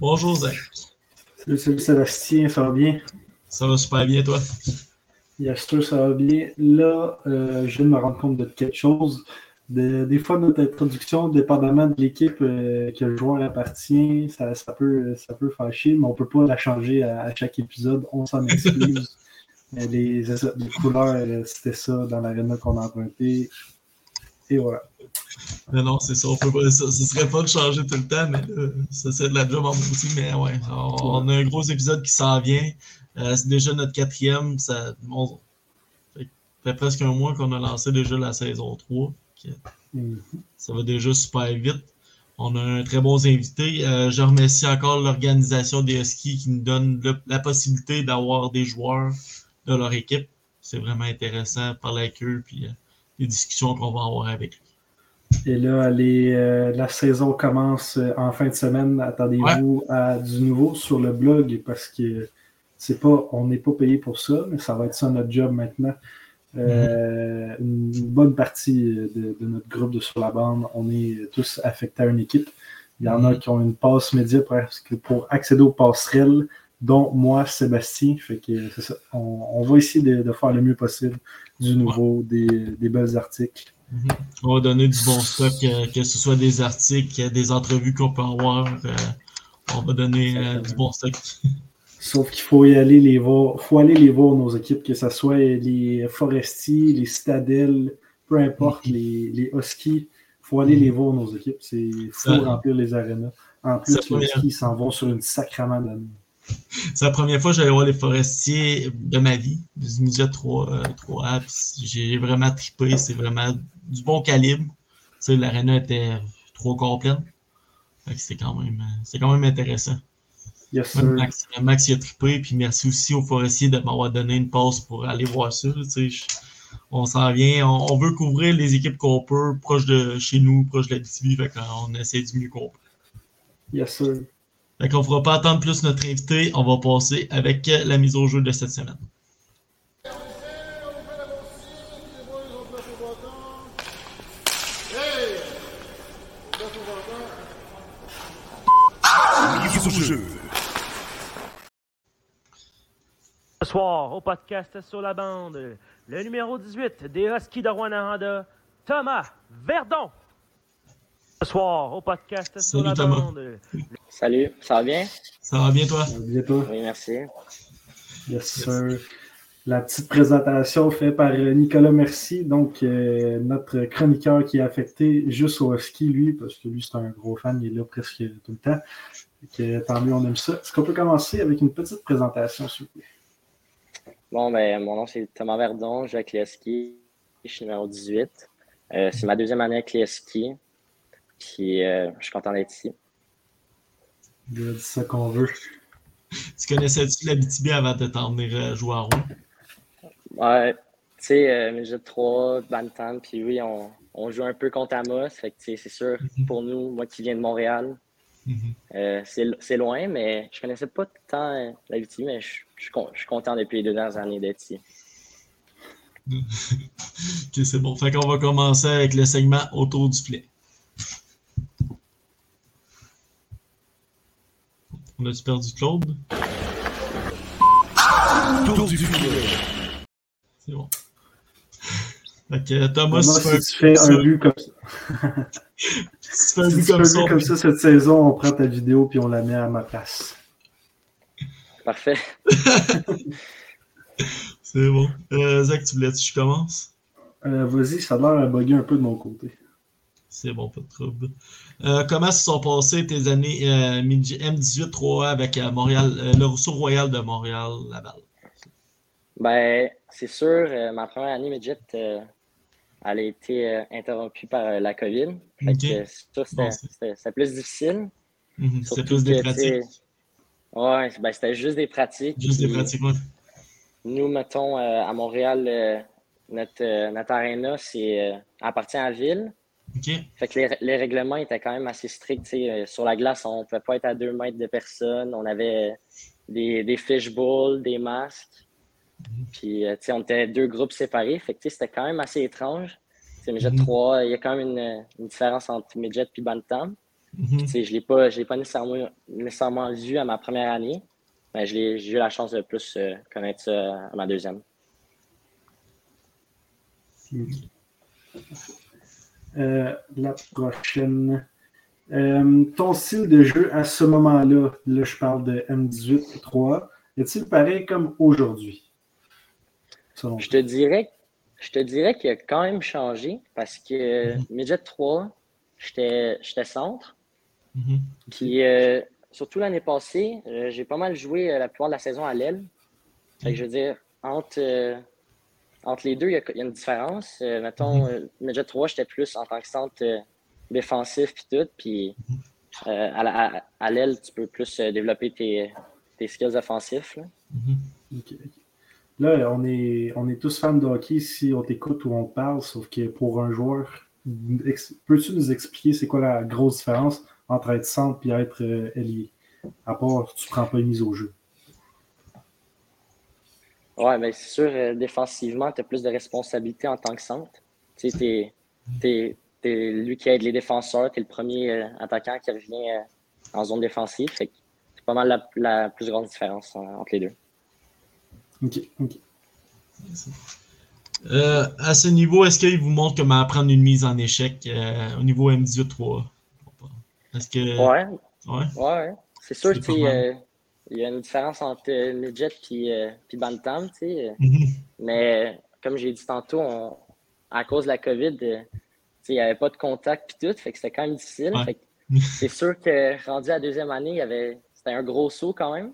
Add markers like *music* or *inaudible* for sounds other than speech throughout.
Bonjour Zach. Salut, salut Sébastien, ça va bien? Ça va super bien, toi? Yes, toi, ça va bien. Là, euh, je viens de me rendre compte de quelque chose. De- des fois, notre introduction, dépendamment de l'équipe euh, que le joueur appartient, ça, ça peut, ça peut fâcher, mais on ne peut pas la changer à, à chaque épisode. On s'en excuse. *laughs* Mais les, les couleurs, euh, c'était ça dans l'aréna qu'on a emprunté. Et voilà. Mais non, c'est ça, on peut pas, ça, ce serait pas de changer tout le temps, mais là, ça c'est de la job en aussi, mais ouais, on, on a un gros épisode qui s'en vient. Euh, c'est déjà notre quatrième, ça, on- fait, fait presque un mois qu'on a lancé déjà la saison 3. que Mhm. Ça va déjà super vite. On a un très bons invités. Euh, je remercie encore l'organisation des Huskies qui nous donne le- la possibilité d'avoir des joueurs de leur équipe. C'est vraiment intéressant de parler avec eux puis euh, les discussions qu'on va avoir avec eux. Et là, les, euh, la saison commence euh, en fin de semaine. Attendez-vous à du nouveau sur le blog parce que c'est pas, on n'est pas payé pour ça, mais ça va être ça notre job maintenant. Euh, Une bonne partie de, de notre groupe de sur la bande, on est tous affectés à une équipe. Il y en a qui ont une passe média presque pour accéder aux passerelles, dont moi, Sébastien. Fait que ça. On, on va essayer de, de faire le mieux possible du nouveau, des, des belles articles. On va donner du bon stock, euh, que ce soit des articles, des entrevues qu'on peut avoir. euh, on va donner euh, du bon stock. *laughs* Sauf qu'il faut y aller les voir, faut aller les voir nos équipes, que ce soit les Forestiers, les Citadelles, peu importe, Mhm. les, les Huskies, faut aller les voir nos équipes. C'est faut Ça- remplir les arénas. En plus, les va Huskies s'en vont sur une sacrament d'année. C'est la première fois que j'allais voir les forestiers de ma vie, du Midget 3, euh, 3A. puis J'ai vraiment trippé. C'est vraiment du bon calibre. L'aréna était trop complète. Fait que c'était quand même, euh, quand même intéressant. Yes. Max, Max y a trippé, puis merci aussi aux forestiers de m'avoir donné une passe pour aller voir ça. Je- on s'en vient, on, on veut couvrir les équipes qu'on peut, proche de chez nous, proche de la BTB, fait qu'on essaie du mieux qu'on peut. Yes, sir. Fait qu'on ne fera pas attendre plus notre invité, on va passer avec euh, la mise au jeu de cette semaine. Soir, au podcast sur la bande, le numéro 18 des Huskies de Rwanda, Thomas Verdon. Ce soir, au podcast sur la Thomas. bande, Salut, ça va bien? Ça va bien, toi? Bien toi? Oui, merci. Yes, sir. La petite présentation faite par euh, Nicolas Merci, donc euh, notre chroniqueur qui est affecté juste au ski, lui, parce que lui, c'est un gros fan, il est là presque tout le temps. Que, tant mieux, on aime ça. Est-ce qu'on peut commencer avec une petite présentation, s'il vous plaît? Bon, ben, mon nom c'est Thomas Verdon, je joue avec les Huskies. Je suis numéro 18. Euh, c'est ma deuxième année avec les Huskies. Puis, euh, je suis content d'être ici. Dit ça qu'on veut. Tu connaissais-tu la BTB avant de t'en venir euh, jouer à Rouen? Ouais, tu sais, euh, Midget 3, Bantam, puis oui, on, on joue un peu contre Amos. Fait que, c'est sûr, pour nous, moi qui viens de Montréal, Mhm. euh, c'est c'est loin, mais je connaissais pas tant la BTB, mais je, je suis con- je suis content depuis les deux dernières années d'être ici. *laughs* Ok, c'est bon. Fait qu'on va commencer avec le segment autour du filet. On a-tu perdu Claude? Tour du filet. C'est bon. *laughs* Fait que Thomas, Thomas, si tu fais un but comme ça, *laughs* tu fais un si tu comme ça, comme ça cette saison, on prend ta vidéo puis on la met à ma place. Parfait. *laughs* c'est bon. Euh, Zach, tu voulais que je commence? Euh, Vas-y, ça a l'air à bugger un peu de mon côté. C'est bon, pas de trouble. Euh, comment se sont passées tes années euh, midget- M18 3A avec euh, Montréal, euh, le Rousseau Royal de Montréal, Laval? Ben, c'est sûr, euh, ma première année midget, euh, elle a été euh, interrompue par euh, la COVID. Fait Ok. que, ça, c'était- Bon, c'était c'était plus difficile. Mhm, C'est Surtout plus des que, pratiques. Ouais, ben, c'était juste des pratiques. Juste des pratiques, ouais. Nous, mettons, euh, à Montréal, notre, notre aréna, c'est, appartient à la ville. Fait que les, les règlements étaient quand même assez stricts. sur la glace, on ne pouvait pas être à deux mètres de personne. On avait des, des fishbowls, des masques. Puis, euh, tu sais, on était deux groupes séparés. Fait que, c'était quand même assez étrange. C'est Midget Mhm. 3, il y a quand même une, une différence entre Midget et Bantam. Tu sais, je ne l'ai pas, je l'ai pas nécessairement, nécessairement vu à ma première année. Mais je l'ai- j'ai eu la chance de plus euh, connaître ça à ma deuxième. Euh, la prochaine. Euh, ton style de jeu à ce moment-là, là je parle de M18-3, est-il pareil comme aujourd'hui? Selon Je te dirais, je te dirais qu'il a quand même changé parce que Midget 3, j'étais j'étais centre. Mhm. Puis euh, surtout l'année passée, euh, j'ai pas mal joué euh, la plupart de la saison à l'aile. Je veux dire, entre, euh, entre les deux, il y, a, il y a une différence. Euh, mettons, euh, Midget 3, j'étais plus en tant que centre défensif puis tout. Puis euh, à, la- à- à l'aile, tu peux plus développer tes, tes skills offensifs. là. Mhm. Là, on est, on est tous fans de hockey si on t'écoute ou on te parle, sauf que pour un joueur, peux-tu nous expliquer c'est quoi la grosse différence entre être centre et être euh, ailier? À part, tu prends pas une mise au jeu. Ouais, mais c'est sûr, euh, défensivement, tu as plus de responsabilités en tant que centre. Tu sais, t'es- t'es lui qui aide les défenseurs, tu es le premier euh, attaquant qui revient en zone défensive. C'est pas mal la, plus grande différence entre les deux. Ok, ok. Euh, à ce niveau, est-ce qu'il vous montre comment apprendre une mise en échec euh, au niveau M18-3? Est-ce que. Ouais, Ouais. ouais. C'est sûr C'est que pas tu sais, mal. euh, il y a une différence entre euh, Midget et euh, puis Bantam. tu sais, euh, Mhm. Mais euh, comme j'ai dit tantôt, on- à cause de la COVID, euh, tu sais, il n'y avait pas de contact puis tout, fait que c'était quand même difficile. Ouais. *laughs* C'est sûr que rendu à la deuxième année, il y avait c'était un gros saut quand même.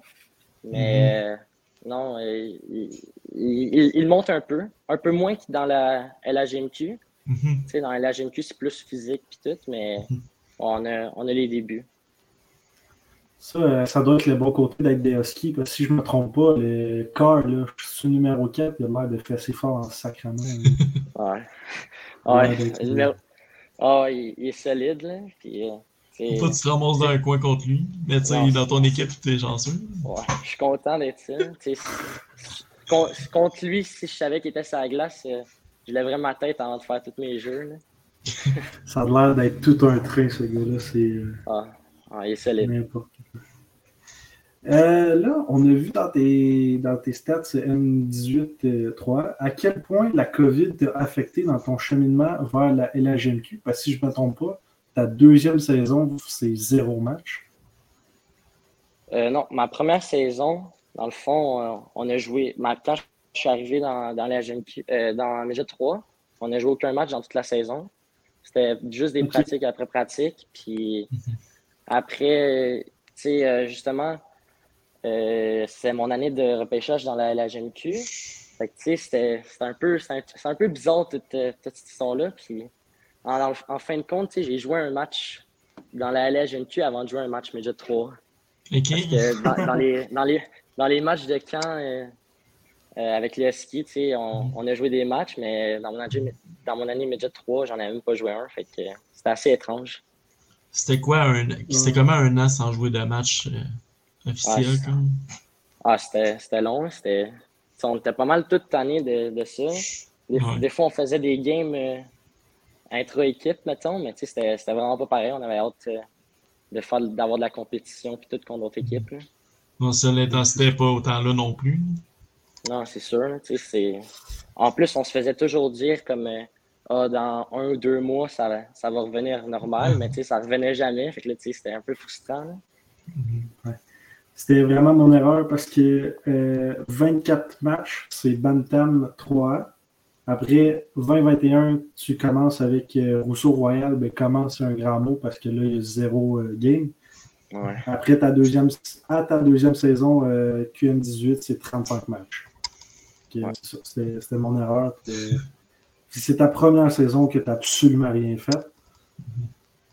Mais euh, non, euh, il, il- il- il monte un peu. Un peu moins que dans la. Mhm. Sais, dans la LHGMQ, c'est plus physique puis tout, mais on a, on a les débuts. Ça, euh, ça doit être le bon côté d'être des Huskies, parce que si je me trompe pas, le Carr, là, sur le numéro 4, il a l'air de faire assez fort en sacrament. Ouais. Ouais, Ouais. d'être- le Ah, il, il est solide, là. Puis, euh, que tu te ramasses dans un coin contre lui. Mais tu sais, dans ton équipe, tu es chanceux. Ouais, je suis content d'être ça. Si- contre lui, si je savais qu'il était sur la glace, euh, je lèverais ma tête avant de faire tous mes jeux. là. *laughs* Ça a l'air d'être tout un train, ce gars-là. C'est euh, Ah, ah, il est solide. n'importe quoi. Euh, là, on a vu dans tes, dans tes stats M18-3 à quel point la COVID t'a affecté dans ton cheminement vers la LHMQ. Parce que si je ne me trompe pas, ta deuxième saison, c'est zéro match? Euh, non, ma première saison, dans le fond, euh, on a joué. ma- Quand je suis arrivé dans, dans la euh, dans Midget 3, on n'a joué aucun match dans toute la saison. C'était juste des pratiques après pratiques. Puis après, euh, tu sais, justement, euh, c'est mon année de repêchage dans la, la GMQ. Fait que, tu sais, c'était un, peu- un, un peu bizarre toute, toute cette histoire-là. Puis en, en fin de compte, j'ai joué un match dans la LGMQ avant de jouer un match Midget 3. Ok. Parce que dans, dans les, dans, les, dans les matchs de camp euh, euh, avec les Huskies, tu sais, on, on a joué des matchs, mais dans mon année, dans mon année Midget 3, j'en avais même pas joué un. Fait que c'était assez étrange. C'était quoi un. C'était comment un an sans jouer de match euh, officiel? Ouais, comme? Ah, c'était c'était long. C'était, tu sais, on était pas mal toute année de, de ça. Des, Ouais. des fois, on faisait des games intra-équipe, mettons, mais tu sais, c'était vraiment pas pareil. On avait hâte euh, d'avoir de la compétition puis tout contre d'autres équipes. là. Non, ça, l'intensité n'est pas autant là non plus. Non, c'est sûr. En plus, on se faisait toujours dire comme euh, Ah, dans un ou deux mois, ça, va- ça va revenir normal, mais tu sais, ça revenait jamais. Fait que là, tu sais, c'était un peu frustrant. là. C'était vraiment mon erreur parce que euh, 24 matchs, c'est Bantam 3. Après 20-21, tu commences avec euh, Rousseau Royal, ben commence c'est un grand mot parce que là, il y a zéro euh, game. Ouais. Après ta deuxième, à ta deuxième saison, euh, QM18, c'est 35 matchs. Ouais. C'était mon erreur. c'est ta première saison que tu n'as absolument rien fait,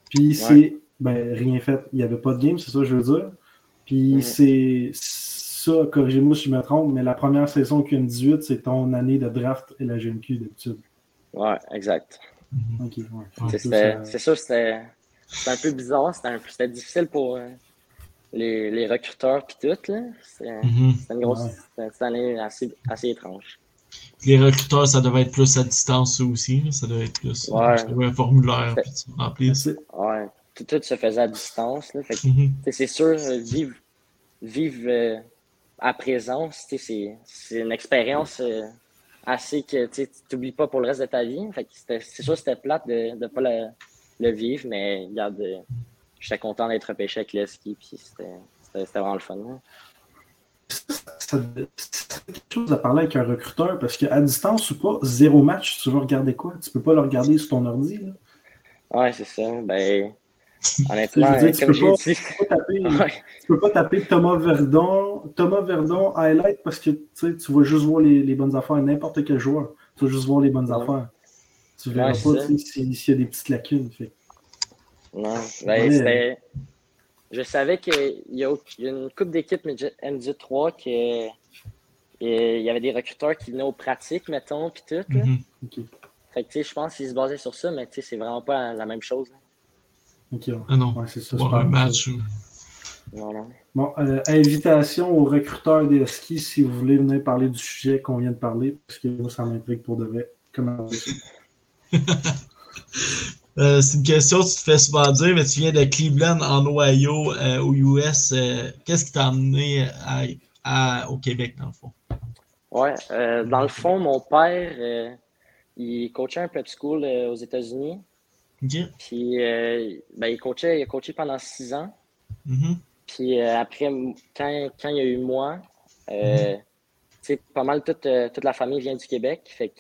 puis c'est. Ben, rien fait. Il n'y avait pas de game, c'est ça que je veux dire. Puis Mhm. c'est ça, corrigez-moi si je me trompe, mais la première saison QM18, c'est ton année de draft et la GMQ d'habitude. Ouais, exact. Mhm. Ok, ouais. C'est- Ça, C'était ça- c'est sûr, c'était c'était un peu bizarre, c'était un peu- c'était difficile pour euh, les, les recruteurs puis tout. C'était Mhm. c'était une grosse Ouais. c'était une année assez, assez étrange. Les recruteurs, ça devait être plus à distance eux aussi. Ça devait être plus. Ouais. un formulaire puis tu remplis. Ouais, tout, tout se faisait à distance. Mhm. c'est sûr, euh, vivre, vivre euh, à présence, c'est une expérience euh, assez que tu n'oublies pas pour le reste de ta vie. C'est sûr que c'était plate de ne pas le, le vivre, mais regarde, euh, j'étais content d'être repêché avec le ski, puis c'était vraiment le fun. hein. c'est quelque chose à parler avec un recruteur parce qu'à distance ou pas, zéro match, tu veux regarder quoi? Tu peux pas le regarder sur ton ordi. Là. Ouais, c'est ça. Ben, honnêtement, veux dire, tu comme peux j'ai pas- dit, Tu peux pas taper, *laughs* ouais, tu peux pas taper Thomas Verdon, Thomas Verdon highlight parce que tu vas juste voir les, les bonnes affaires. N'importe quel joueur, tu vas juste voir les bonnes Ouais. affaires. Tu verras Ouais, pas s'il y a des petites lacunes. Fait. non, ben, Ouais. c'était. Je savais qu'il y, a il y a une coupe d'équipes MD3 qui il y avait des recruteurs qui venaient aux pratiques, mettons, puis tout. là. Mhm. Ok, Fait que, tu sais, je pense qu'ils se basaient sur ça, mais tu sais, c'est vraiment pas la même chose. là. Ok, ouais. Ah non. Ouais, c'est ça. C'est pas un match. ou-. Bon, euh, invitation aux recruteurs des Huskies si vous voulez venir parler du sujet qu'on vient de parler, parce que moi, ça m'intrigue pour de vrai. Comment *laughs* Euh, c'est une question que tu te fais souvent dire, mais tu viens de Cleveland en Ohio, euh, aux US. euh, Qu'est-ce qui t'a amené à- à- au Québec, dans le fond? Ouais, euh, dans le fond, mon père, euh, il coachait un prep school euh, aux États-Unis. Puis, euh, ben, il, coachait, il a coaché pendant six ans. Mhm. Puis euh, après, quand, quand il y a eu moi, euh, tu sais, pas mal toute, euh, toute la famille vient du Québec. Fait que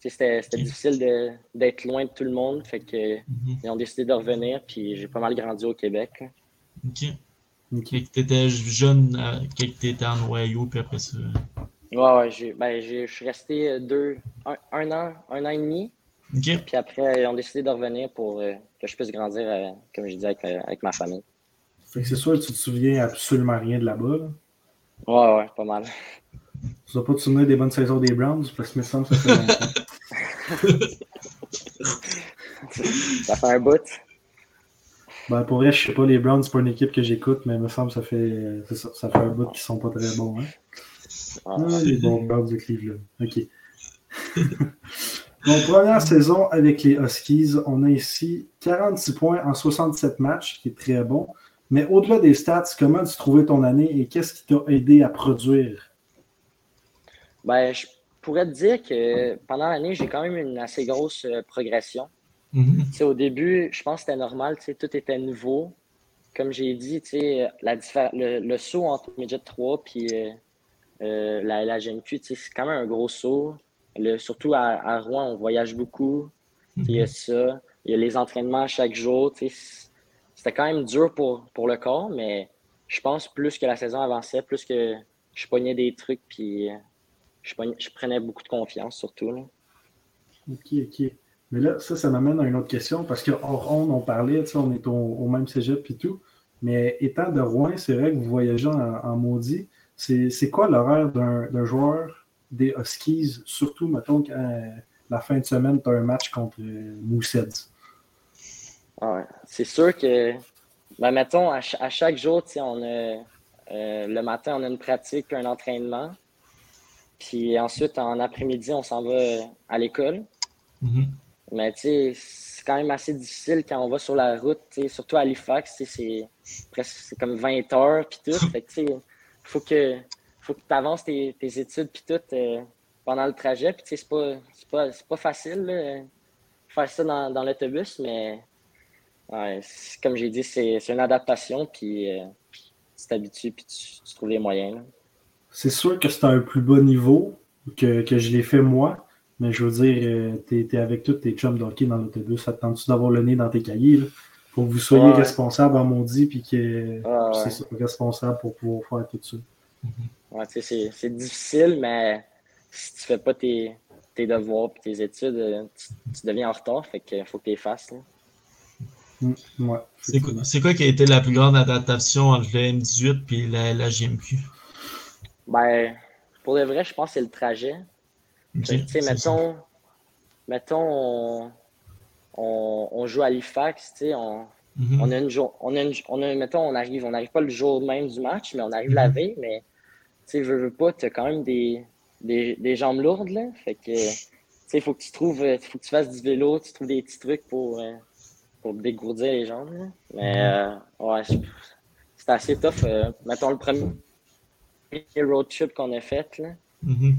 tu c'était difficile de- d'être loin de tout le monde. Fait que Mhm. ils ont décidé de revenir. Puis j'ai pas mal grandi au Québec. OK. Ok. Fait que t'étais jeune euh, quand t'étais en Ohio, puis après ça. Ouais, ben, j'ai- je suis resté deux, un, un an, un an et demi. OK? Puis après, ils ont décidé de revenir pour euh, que je puisse grandir, euh, comme je dis, avec, euh, avec ma famille. Fait que c'est sûr que tu te souviens absolument rien de là-bas. là. Ouais, ouais, pas mal. Tu vas pas te souvenir des bonnes saisons des Browns, parce que me semble que ça fait longtemps. *laughs* *laughs* Ça fait un bout. Ben, pour vrai, je sais pas, les Browns, c'est pas une équipe que j'écoute, mais il me semble que ça fait, ça, ça fait un bout qu'ils sont pas très bons. Hein? Ah, Ah, les bons Browns de Cleveland. OK. *laughs* Donc, première saison avec les Huskies, on a ici 46 points en 67 matchs, qui est très bon. Mais au-delà des stats, comment tu trouvais ton année et qu'est-ce qui t'a aidé à produire? Ben, je pourrais te dire que pendant l'année, j'ai quand même une assez grosse euh, progression. Mhm. Sais, au début, je pense que c'était normal, tu sais, tout était nouveau. Comme j'ai dit, la le, le saut entre Midget 3 puis euh, euh, la, sais, c'est quand même un gros saut. Le- surtout à, à Rouen, on voyage beaucoup. Il y a ça. Il y a les entraînements chaque jour. C'était quand même dur pour, pour le corps, mais je pense plus que la saison avançait, plus que je pognais des trucs, puis euh, je, pognais- je prenais beaucoup de confiance, surtout. là. OK, OK. Mais là, ça, ça m'amène à une autre question parce qu'hors on, on parlait, tu sais, on est au, au même cégep et tout. Mais étant de Rouen, c'est vrai que vous voyagez en, en maudit. C'est c'est quoi l'horaire d'un joueur des Huskies, surtout, mettons, quand euh, la fin de semaine, tu as un match contre euh, Mooseheads? Ouais. C'est sûr que, ben, mettons, à, ch- à chaque jour, tu sais, on a, euh, le matin, on a une pratique, un entraînement. Puis ensuite, en après-midi, on s'en va à l'école. Mhm. Mais tu sais, c'est quand même assez difficile quand on va sur la route, tu sais, surtout à Halifax, tu sais, c'est presque c'est comme 20 heures puis tout. *laughs* Fait que tu sais, faut que faut que tu avances tes, tes études puis tout euh, pendant le trajet. Puis tu sais, c'est pas, c'est pas, c'est pas facile là, euh, faire ça dans, dans l'autobus, mais ouais, comme j'ai dit, c'est c'est une adaptation puis euh, tu t'habitues puis tu, tu trouves les moyens. C'est sûr que c'est à un plus bas niveau que, que je l'ai fait moi, mais je veux dire, euh, t'es es avec tous tes chums de hockey dans l'autobus. Ça te tente-tu d'avoir le nez dans tes cahiers? Là, pour que vous soyez Ouais. responsable en maudit, puis que Ouais, c'est responsable pour pouvoir faire tout ça. Tu sais, c'est difficile, mais si tu fais pas tes, tes devoirs et tes études, euh, tu, tu deviens en retard. Fait qu'il faut que tu les fasses. là. Mm, ouais, C'est quoi, c'est quoi qui a été la plus grande adaptation entre le M18 et la, la GMQ? Ben, pour le vrai, je pense que c'est le trajet. Ça. mettons, mettons on, on, on joue à Halifax, tu sais, on, Mhm. on a une jour, on a une, on a, mettons, on arrive, on n'arrive pas le jour même du match, mais on arrive la Mhm. veille, mais sais, veux, veux pas, t'as quand même des, des, des jambes lourdes, là, fait que, tu sais, il faut que tu trouves, euh, faut que tu fasses du vélo, tu trouves des petits trucs pour, euh, pour dégourdir les jambes, là. mais, euh, ouais, je- c'était assez tough, euh, mettons, le premier road trip qu'on a fait, là, Mhm.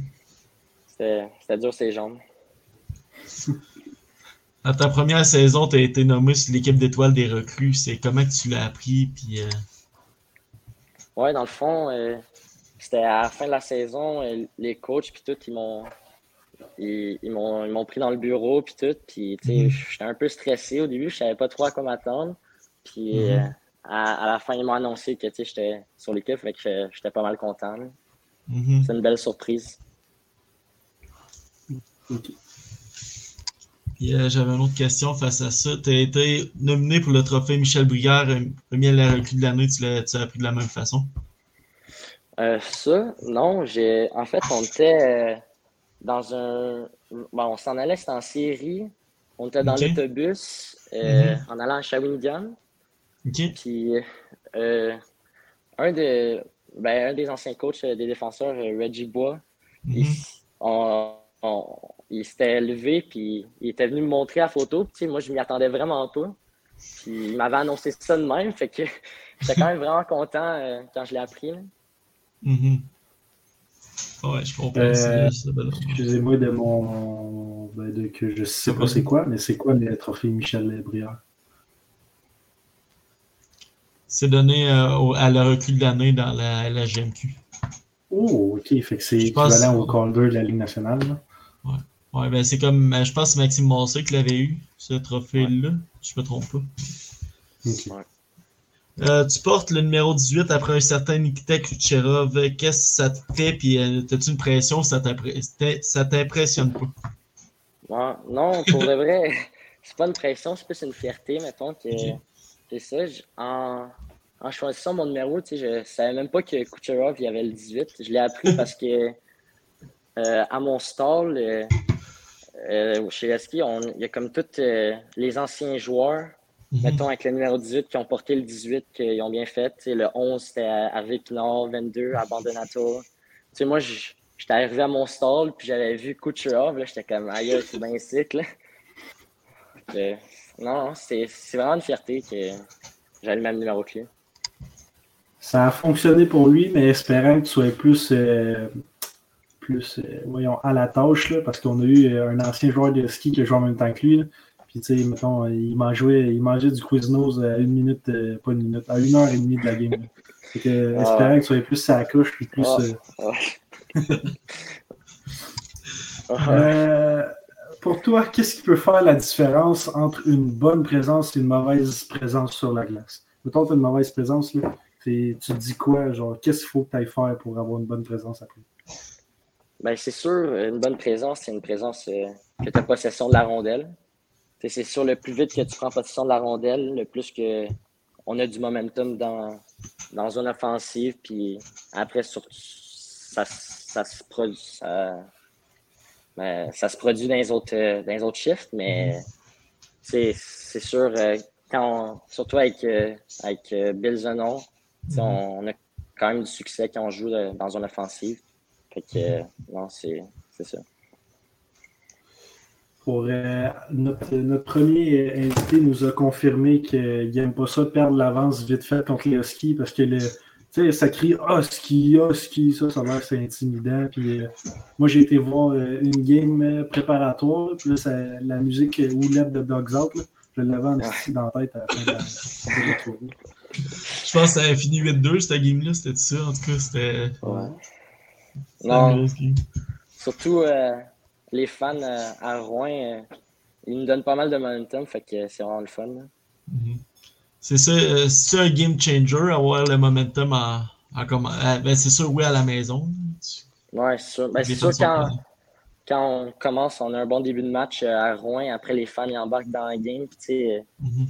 c'était c'était dur ces jambes. *laughs* Dans ta première saison, tu as été nommé sur l'équipe d'étoiles des recrues. C'est comment que tu l'as appris? Puis, euh, Ouais, dans le fond, euh, c'était à la fin de la saison, les coachs puis tout, ils m'ont ils, ils m'ont ils m'ont pris dans le bureau puis tout, puis tu sais, Mhm. j'étais un peu stressé au début, je savais pas trop à quoi m'attendre. Puis Mhm. euh, à, à la fin, ils m'ont annoncé que tu sais, j'étais sur l'équipe, fait que j'étais- pas mal content. mhm. C'est une belle surprise. Ok. Euh, j'avais une autre question face à ça. Tu as été nominé pour le trophée Michel Brière, euh, premier recrue de l'année. Tu l'as tu l'as appris de la même façon? Euh, ça, non, j'ai. En fait, on était euh, dans un. Bon, on s'en allait, c'était en série. On était dans l'autobus euh, Mhm. en allant à Shawinigan. Puis euh, un, de, ben, un des anciens coachs des défenseurs, Reggie Bois, il, Mhm. s- on- on- il s'était levé puis il était venu me montrer la photo. Puis, moi, je m'y attendais vraiment pas. Puis il m'avait annoncé ça de même. Fait que *laughs* j'étais quand même vraiment content quand je l'ai appris. là. Mhm. Ouais, je comprends. Euh. Excusez-moi de mon. ben, de, que je sais pas c'est quoi, mais c'est quoi le trophée Michel Briard? C'est donné euh, au- à la recrue de l'année dans la, la GMQ. Oh, ok. Fait que c'est Je pense- équivalent au Calder de la Ligue nationale. là. Ouais, ben c'est comme. euh, Je pense que c'est Maxime Massé qui l'avait eu, ce trophée-là. Je me trompe pas. Ok. Euh, tu portes le numéro 18 après un certain Nikita Kucherov. Qu'est-ce que ça te fait? Puis, euh, t'as-tu une pression? Ça t'impressionne pas? Non, pour de vrai, *laughs* c'est pas une pression, c'est plus une fierté, mettons, que ça. En, en choisissant mon numéro, tu sais, je savais même pas que Kucherov, il avait le 18. Je l'ai appris *laughs* parce que euh, à mon stall, euh, chez Leski, il y a comme tous les anciens joueurs, Mhm. mettons, avec le numéro 18, qui ont porté le 18, qu'ils ont bien fait. Le 11, c'était Harvey Pinard, 22, Abandonato. Tu sais, moi, j'étais arrivé à mon stall, puis j'avais vu Kucherov, j'étais comme, aïe, c'est bien sick, là. Euh, non, c'est c'est vraiment une fierté que j'ai le même numéro que lui. Ça a fonctionné pour lui, mais espérant que tu sois plus, euh, plus euh, voyons, à la tâche, là, parce qu'on a eu euh, un ancien joueur de ski qui a joué en même temps que lui. là. Puis, tu sais, mettons, euh, il mangeait, il mangeait du Quiznos à une minute, euh, pas une minute, à une heure et demie de la game. Fait que, Ah. espérant que tu sois plus la couche, puis plus. Ah. euh, Ah, *laughs* Euh, pour toi, qu'est-ce qui peut faire la différence entre une bonne présence et une mauvaise présence sur la glace? Mettons, tu as une mauvaise présence, là, tu te dis quoi? Genre, qu'est-ce qu'il faut que tu ailles faire pour avoir une bonne présence après? Ben, c'est sûr, une bonne présence, c'est une présence euh, que tu as possession de la rondelle. C'est sûr, le plus vite que tu prends possession de la rondelle, le plus que on a du momentum dans, dans une offensive. Puis après, ça, ça se produit. Ça, ben, ça se produit dans les autres, euh, dans les autres shifts, mais c'est sûr, euh, quand on- surtout avec, euh, avec Bill Zenon, tu sais, on, on a quand même du succès quand on joue dans une offensive. Fait que, non, c'est ça. Pour, euh, notre, notre premier invité nous a confirmé qu'il n'aime pas ça perdre l'avance vite fait contre les Huskies parce que le, tu sais, ça crie Husky, Husky, ça, ça a l'air c'est intimidant. Puis, euh, moi, j'ai été voir euh, une game euh, préparatoire, puis là, ça- la musique Oulette de Dogs Out, là, je l'avais en esti dans la tête à la fin de la, de la soirée. Je pense que ça avait fini 8-2, cette game-là. C'était ça. En tout cas, c'était. Ouais. Non. Surtout euh, les fans euh, à Rouen, euh, ils nous donnent pas mal de momentum, fait que c'est vraiment le fun. Mhm. C'est ça, euh, c'est un game changer, avoir le momentum en, en ben, c'est sûr, oui, à la maison. Ouais, c'est sûr. Ben, c'est sûr quand, quand on commence, on a un bon début de match à Rouen. Après, les fans ils embarquent dans la game. Mhm.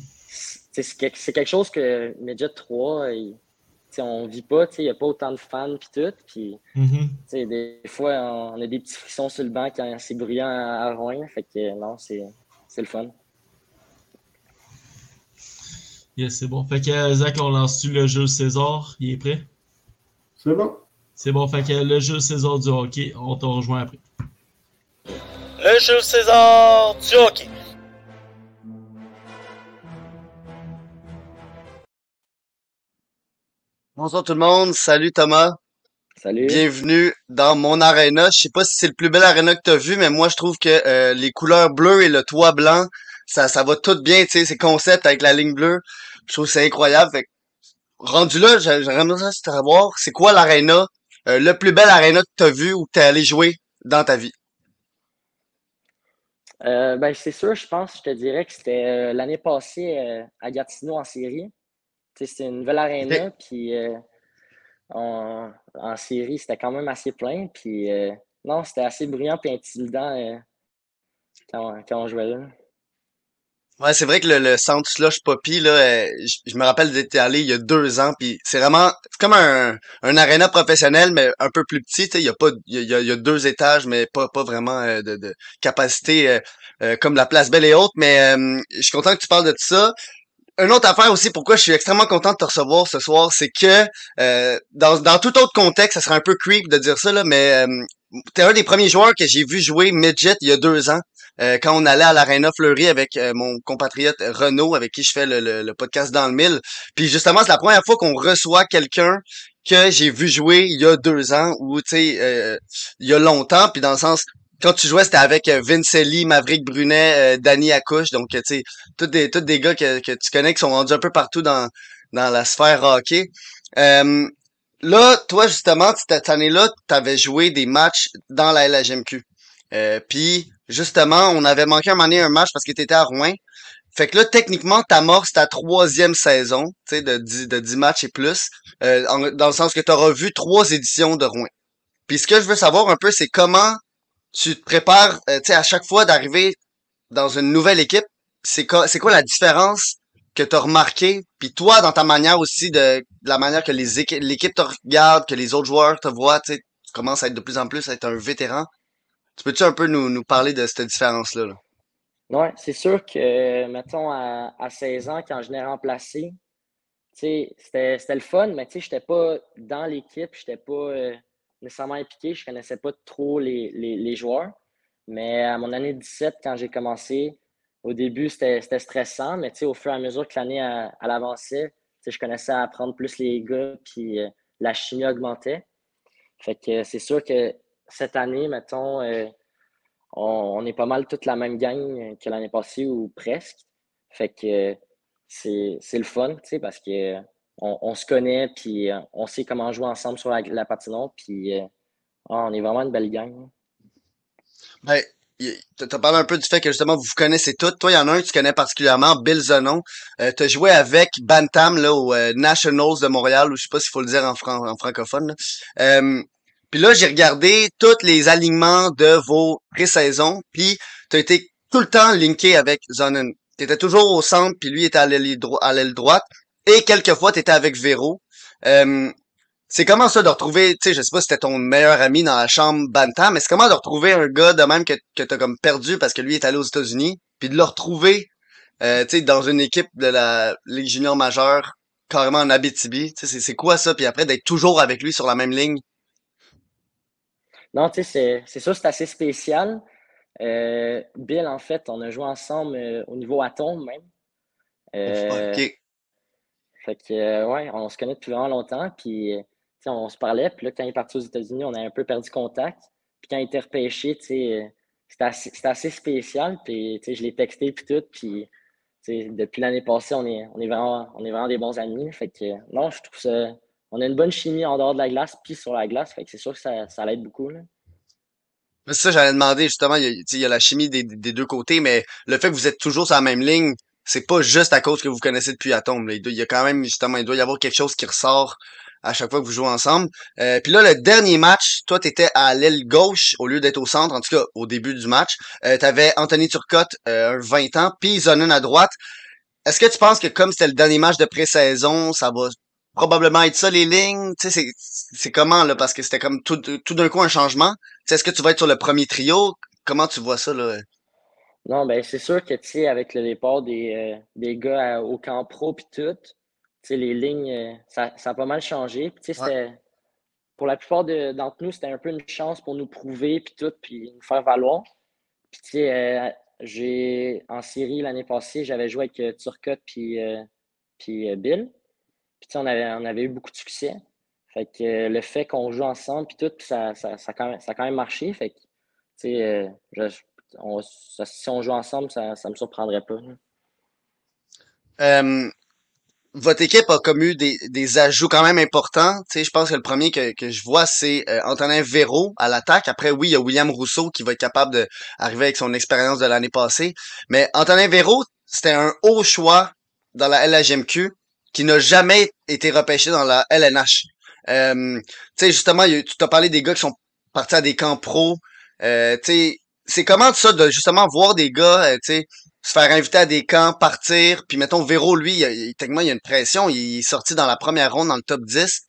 c'est quelque, chose que Midget 3, il- on vit pas. tu sais, Il n'y a pas autant de fans. Puis tout. Puis, Mhm. sais, des fois, on a des petits frissons sur le banc quand c'est bruyant à, à Rouen. Fait que non, c'est c'est le fun. Yes, c'est bon. Fait que Zach, on lance-tu le jeu César? Il est prêt? C'est bon. C'est bon, fait que le jeu César du hockey, on te rejoint après. Le jeu César du hockey. Bonsoir tout le monde, salut Thomas, Salut. bienvenue dans mon arena. Je sais pas si c'est le plus bel arena que t'as vu, mais moi je trouve que euh, les couleurs bleues et le toit blanc, ça, ça va tout bien, tu sais, ces concepts avec la ligne bleue. Je trouve que c'est incroyable. Fait que, rendu là, j'ai- j'aimerais bien savoir, c'est quoi l'arena, euh, le plus bel arena que t'as vu ou que t'es allé jouer dans ta vie? Euh, ben, c'est sûr, je pense, je te dirais que c'était euh, l'année passée euh, à Gatineau en série. C'était une nouvelle aréna, puis euh, on- en série, c'était quand même assez plein. Puis euh, non, c'était assez bruyant et intimidant euh, quand, quand on jouait là. Ouais, c'est vrai que le, le centre slush poppy là, euh, je, je me rappelle d'être allé il y a deux ans, puis c'est vraiment c'est comme un un aréna professionnel mais un peu plus petit. Il y a pas il y a, il y a- deux étages mais pas pas vraiment euh, de, de capacité euh, comme la Place Belle et autres. Mais euh, je suis content que tu parles de ça. Une autre affaire aussi, pourquoi je suis extrêmement content de te recevoir ce soir, c'est que euh, dans, dans tout autre contexte, ça serait un peu creep de dire ça, là, mais euh, t'es un des premiers joueurs que j'ai vu jouer midget il y a deux ans. Euh, quand on allait à l'Arena Fleury avec euh, mon compatriote Renaud, avec qui je fais le, le- le podcast dans le mille. Puis justement, c'est la première fois qu'on reçoit quelqu'un que j'ai vu jouer il y a deux ans ou tu sais euh, il y a longtemps. Puis dans le sens quand tu jouais, c'était avec euh, Vince Lee, Maverick Brunet, euh, Danny Accouche, donc tu sais tous des tous des gars que, que tu connais qui sont rendus un peu partout dans dans la sphère hockey. Euh, là, toi justement, cette année-là, tu avais joué des matchs dans la LHMQ. Euh, puis justement, on avait manqué un moment un match parce que tu étais à Rouen. Fait que là, techniquement, t'amorces ta troisième saison, tu sais, de 10, de 10 matchs et plus, euh, dans le sens que tu auras vu trois éditions de Rouen. Puis ce que je veux savoir un peu, c'est comment tu te prépares, euh, tu sais, à chaque fois d'arriver dans une nouvelle équipe, c'est quoi, c'est quoi la différence que tu as remarqué, puis toi, dans ta manière aussi, de, la manière que les équi- l'équipe te regarde, que les autres joueurs te voient, tu commences à être de plus en plus à être un vétéran. Tu peux-tu un peu nous, nous parler de cette différence-là? Là? Ouais, c'est sûr que, mettons, à, à 16 ans, quand je l'ai remplacé, c'était le fun, mais sais, j'étais pas dans l'équipe, j'étais pas euh, nécessairement impliqué, je connaissais pas trop les, les, joueurs. Mais à mon année 17, quand j'ai commencé, au début, c'était stressant, mais au fur et à mesure que l'année elle avançait, je connaissais à apprendre plus les gars, puis euh, la chimie augmentait. Fait que euh, c'est sûr que cette année, mettons, euh, on, est pas mal toute la même gang euh, que l'année passée ou presque. Fait que euh, c'est le fun, parce que euh, on, se connaît, puis euh, on sait comment jouer ensemble sur la, la patinoire, puis euh, ah, on est vraiment une belle gang. hein. Ben, t'as parlé un peu du fait que justement vous vous connaissez tous. Toi, il y en a un que tu connais particulièrement, Bill Zenon. Euh, t'as joué avec Bantam là, au euh, Nationals de Montréal, ou je sais pas s'il faut le dire en, fran- en francophone. là. Puis là, j'ai regardé tous les alignements de vos pré-saisons, puis t'as été tout le temps linké avec Zonen. T'étais toujours au centre, puis lui était à l'aile droite. Et quelquefois, t'étais avec Véro. Euh, c'est comment ça de retrouver, tu sais, je sais pas si c'était ton meilleur ami dans la chambre Bantam, mais c'est comment de retrouver un gars de même que, que t'as comme perdu parce que lui est allé aux États-Unis, puis de le retrouver, euh, tu sais, dans une équipe de la Ligue junior majeure, carrément en Abitibi. Tu sais, c'est, quoi ça? Puis après, d'être toujours avec lui sur la même ligne. Non, tu sais, c'est c'est sûr, c'est assez spécial. Euh, Bill, en fait, on a joué ensemble euh, au niveau atome même. Euh, Ok. Fait que, euh, ouais, on se connaît depuis vraiment longtemps. Puis, euh, on se parlait. Puis là, quand il est parti aux États-Unis, on a un peu perdu contact. Puis quand il était repêché, euh, c'était assez, assez spécial. Puis, je l'ai texté puis tout. Puis, depuis l'année passée, on est, on est vraiment, on est vraiment des bons amis. Fait que, non, je trouve ça. On a une bonne chimie en dehors de la glace, puis sur la glace. Fait que c'est sûr que ça, ça l'aide beaucoup, là. C'est ça, j'allais demander justement, il y a, il y a la chimie des, des deux côtés, mais le fait que vous êtes toujours sur la même ligne, c'est pas juste à cause que vous connaissez depuis Atom. là. Il, y a quand même, justement, il doit y avoir quelque chose qui ressort à chaque fois que vous jouez ensemble. Euh, puis là, le dernier match, toi, t'étais à l'aile gauche au lieu d'être au centre, en tout cas au début du match. Euh, t'avais Anthony Turcotte, euh, 20 ans, puis Zonen à droite. Est-ce que tu penses que comme c'était le dernier match de pré-saison, ça va probablement être ça les lignes? Tu sais, c'est, comment là? Parce que c'était comme tout, tout d'un coup un changement. Tu est-ce que tu vas être sur le premier trio? Comment tu vois ça là? Non, ben c'est sûr que tu sais, avec le départ des, euh, des gars à- au camp pro puis tout, tu sais, les lignes, euh, ça, ça a pas mal changé. Puis tu sais, Ouais. c'était pour la plupart de- d'entre nous, c'était un peu une chance pour nous prouver puis tout, puis nous faire valoir. Puis tu sais, euh, j'ai en série l'année passée, j'avais joué avec euh, Turcotte puis, euh, euh, Bill. Puis on avait, on avait eu beaucoup de succès. Fait que le fait qu'on joue ensemble puis tout, ça, ça, ça, a quand même, ça a quand même marché. Fait que, je- si on joue ensemble, ça ne me surprendrait pas. Euh, votre équipe a comme eu des, des ajouts quand même importants. Tu sais, je pense que le premier que, que je vois, c'est euh, Antonin Véro à l'attaque. Après, oui, il y a William Rousseau qui va être capable d'arriver avec son expérience de l'année passée. Mais Antonin Véro, c'était un haut choix dans la LHMQ qui n'a jamais été repêché dans la LNH. Euh, tu sais, justement, tu t'as parlé des gars qui sont partis à des camps pro. Euh, tu sais, c'est comment ça de justement voir des gars, euh, tu sais, se faire inviter à des camps, partir, puis mettons Véro, lui, il, il- techniquement, il y a une pression, il est sorti dans la première ronde dans le top 10.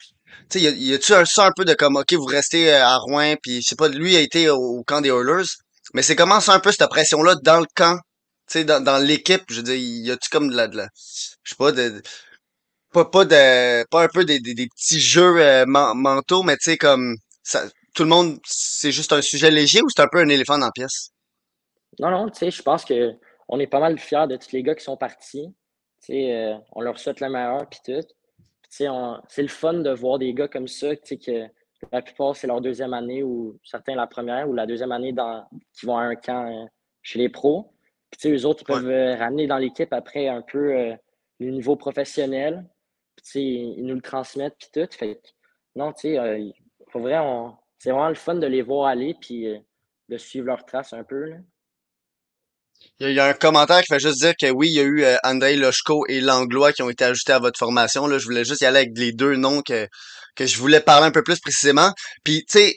Tu sais, y a-tu un, ça un peu de comme, ok, vous restez euh, à Rouen, puis je sais pas, lui a été au, camp des Oilers, mais c'est comment ça un peu cette pression-là dans le camp, tu sais, dans, dans l'équipe, je veux dire, y a-tu comme de la, de la- je sais pas, de, pas, pas de, pas un peu des, des, des petits jeux euh, men- mentaux, mais tu sais, comme, ça, tout le monde, c'est juste un sujet léger ou c'est un peu un éléphant dans la pièce? Non, non, tu sais, je pense que on est pas mal fiers de tous les gars qui sont partis. Tu sais, euh, on leur souhaite le meilleur, puis tout. Tu sais, c'est le fun de voir des gars comme ça, tu sais, que la plupart, c'est leur deuxième année ou certains la première ou la deuxième année dans, qui vont à un camp euh, chez les pros. Puis, tu sais, eux autres, ils peuvent euh, ramener dans l'équipe après un peu euh, le niveau professionnel. Puis, tu sais, ils nous le transmettent, puis tout. Fait que, non, tu sais, pour vrai, on- c'est vraiment le fun de les voir aller, puis euh, de suivre leurs traces un peu, là. Il y, a, un commentaire qui fait juste dire que oui, il y a eu euh, Andrei Lochko et Langlois qui ont été ajoutés à votre formation. Là, je voulais juste y aller avec les deux noms que, que je voulais parler un peu plus précisément. Puis, tu sais,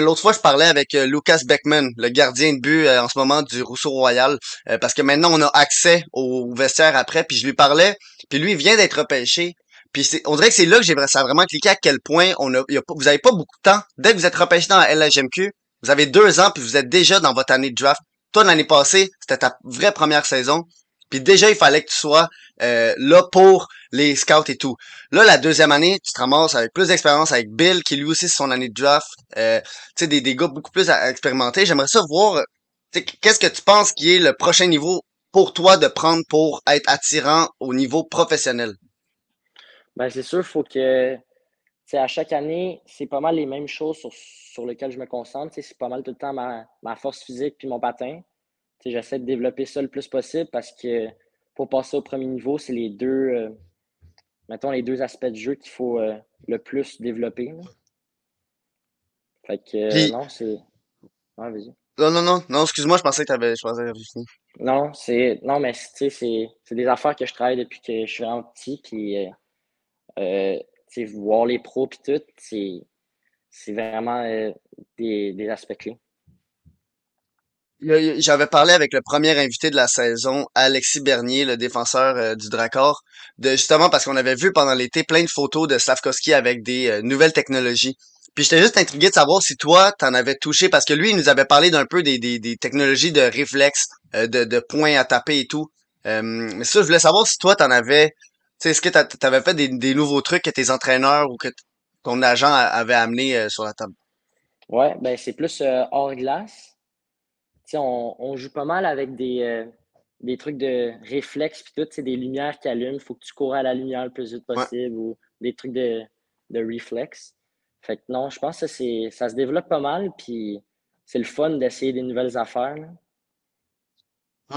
l'autre fois, je parlais avec euh, Lucas Beckman, le gardien de but en ce moment du Rousseau Royal, parce que maintenant, on a accès au vestiaire après. Puis je lui parlais, puis lui, il vient d'être repêché. Puis on dirait que c'est là que j'ai, ça a vraiment cliqué à quel point on a, y a vous avez pas beaucoup de temps. Dès que vous êtes repêché dans la LHMQ, vous avez deux ans, puis vous êtes déjà dans votre année de draft. Toi, l'année passée, c'était ta vraie première saison. Puis déjà, il fallait que tu sois euh, là pour les scouts et tout. Là, la deuxième année, tu te ramasses avec plus d'expérience avec Bill, qui lui aussi, c'est son année de draft. Euh, tu sais, des, des gars beaucoup plus à- expérimentés. J'aimerais ça voir, euh, qu'est-ce que tu penses qui est le prochain niveau pour toi de prendre pour être attirant au niveau professionnel? Ben, c'est sûr, il faut que, tu sais, à chaque année, c'est pas mal les mêmes choses sur, sur lesquelles je me concentre. Tu sais, C'est pas mal tout le temps ma, ma force physique puis mon patin. Tu sais, J'essaie de développer ça le plus possible parce que pour passer au premier niveau, c'est les deux, euh, mettons, les deux aspects de jeu qu'il faut euh, le plus développer. là. Fait que, euh, Puis- non, c'est. Ouais, vas-y. Non, non, non, non, excuse-moi, je pensais que pensais que t'avais fini. Non, c'est non, mais tu sais, c'est c'est des affaires que je travaille depuis que je suis vraiment petit. Puis, euh, voir les pros puis tout, c'est vraiment euh, des, des aspects clés. J'avais parlé avec le premier invité de la saison, Alexis Bernier, le défenseur euh, du Dracor, de justement parce qu'on avait vu pendant l'été plein de photos de Slavkovski avec des euh, nouvelles technologies. Puis j'étais juste intrigué de savoir si toi, t'en avais touché, parce que lui, il nous avait parlé d'un peu des, des, des technologies de réflexe, euh, de, de points à taper et tout. Mais ça, je voulais savoir si toi, t'en avais, est-ce que t'a- t'avais fait des, des nouveaux trucs que tes entraîneurs ou que ton agent avait amené euh, sur la table? Ouais, ben c'est plus euh, hors glace. Tu on, on joue pas mal avec des, euh, des trucs de réflexe puis tout, tu des lumières qui allument. Il faut que tu cours à la lumière le plus vite Ouais. possible ou des trucs de, de réflexe. Fait que non, je pense que ça se développe pas mal, puis c'est le fun d'essayer des nouvelles affaires. là.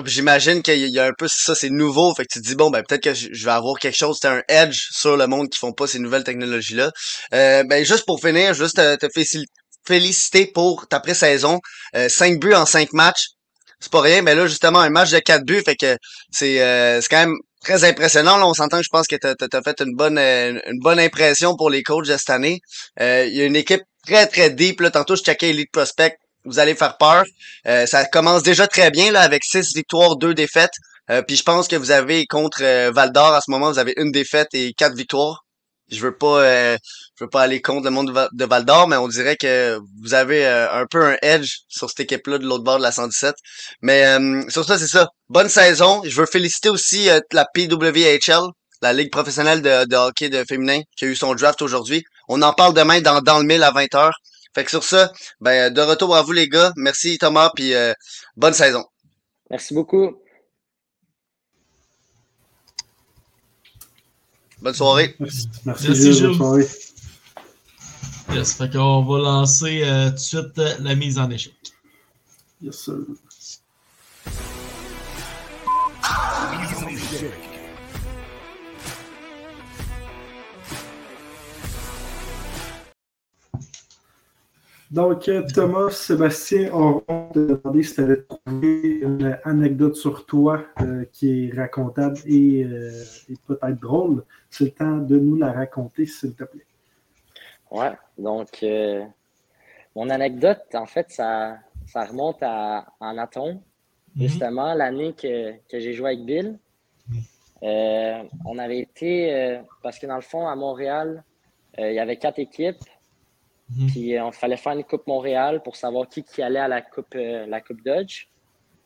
J'imagine qu'il y a- un peu ça, c'est nouveau, fait que tu te dis bon ben peut-être que je vais avoir quelque chose, c'est un edge sur le monde qui font pas ces nouvelles technologies-là. Euh, ben juste pour finir, juste te, te féliciter pour ta pré-saison. Euh, 5 buts en 5 matchs. C'est pas rien, mais là justement un match de 4 buts, fait que c'est euh, c'est quand même très impressionnant. Là, on s'entend que je pense que tu as, fait une bonne euh, une bonne impression pour les coachs de cette année. Euh, Il y a une équipe très, très deep. Là. Tantôt, je checkais Elite Prospect. Vous allez faire peur. Euh, ça commence déjà très bien là, avec six victoires, deux défaites. puis je pense que vous avez contre Val d'Or à ce moment, vous avez une défaite et quatre victoires je veux pas euh, je veux pas aller contre le monde de Val d'Or, mais on dirait que vous avez euh, un peu un edge sur cette équipe-là de l'autre bord de la 117. Mais euh, sur ça, c'est ça. Bonne saison. Je veux féliciter aussi la PWHL, la Ligue professionnelle de, hockey de féminin, qui a eu son draft aujourd'hui. On en parle demain dans, dans le mille à 20h. Fait que sur ça, ben de retour à vous les gars. Merci Thomas, puis bonne saison. Merci beaucoup. Bonne soirée. Merci, Merci, Bonne soirée. Yes, fait qu'on va lancer euh, tout de suite euh, la mise en échec. Yes, sir. Donc, euh, Thomas, Sébastien, on va te demander si tu avais trouvé une anecdote sur toi euh, qui est racontable et, euh, et peut-être drôle. C'est le temps de nous la raconter, s'il te plaît. Ouais, donc, mon anecdote, en fait, ça, ça remonte à, en Atom, mhm. justement, l'année que, que j'ai joué avec Bill. on avait été, parce que dans le fond, à Montréal, il y avait quatre équipes. Mhm. Puis il euh, fallait faire une Coupe Montréal pour savoir qui, qui allait à la Coupe, euh, la coupe Dodge.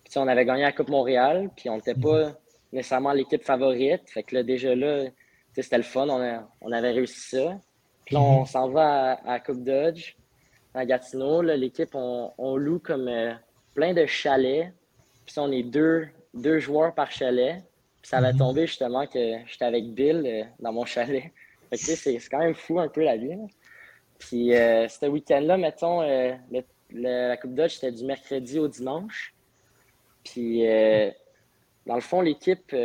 Puis on avait gagné la Coupe Montréal, puis on n'était pas mhm. nécessairement l'équipe favorite. Fait que là, déjà là, c'était le fun, on, on, avait réussi ça. Puis là, on mhm. s'en va à, la Coupe Dodge, à Gatineau. L'équipe, on, on, loue comme euh, plein de chalets. Puis on est deux, deux joueurs par chalet. Puis ça avait tombé justement que j'étais avec Bill dans mon chalet. Fait que c'est quand même fou un peu la vie. Puis euh, ce week-end-là, mettons, euh, la Coupe Dodge, c'était du mercredi au dimanche. Puis euh, dans le fond, l'équipe,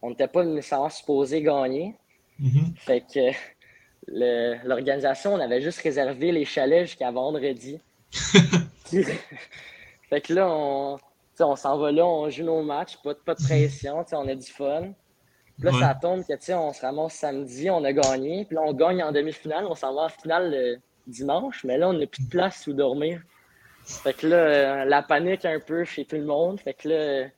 on n'était pas nécessairement supposé gagner. Mm-hmm. Fait que l'organisation, on avait juste réservé les chalets jusqu'à vendredi. *laughs* fait que là, on, on s'en va là, on joue nos matchs, pas, pas de pression, on a du fun. Puis là, ça tombe que, on se ramasse samedi, on a gagné. Puis là, on gagne en demi-finale. On s'en va en finale le dimanche. Mais là, on n'a plus de place où dormir. Fait que là, euh, la panique un peu chez tout le monde. Fait que là,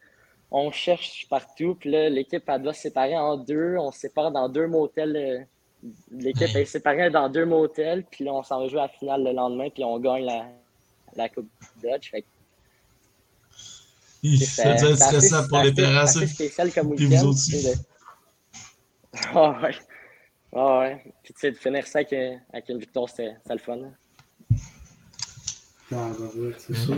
on cherche partout. Puis là, l'équipe, elle doit se séparer en deux. On se sépare dans deux motels. Euh, l'équipe est séparée dans deux motels. Puis là, on s'en va jouer à la finale le lendemain. Puis on gagne la, la Coupe Dodge. Fait que ça doit être stressant pour les terrains. C'est spécial comme week-end. *laughs* Ah ouais. Ah ouais. Puis tu sais, de finir ça avec, avec une victoire, c'était le fun. Hein. Ah, ben c'est sûr.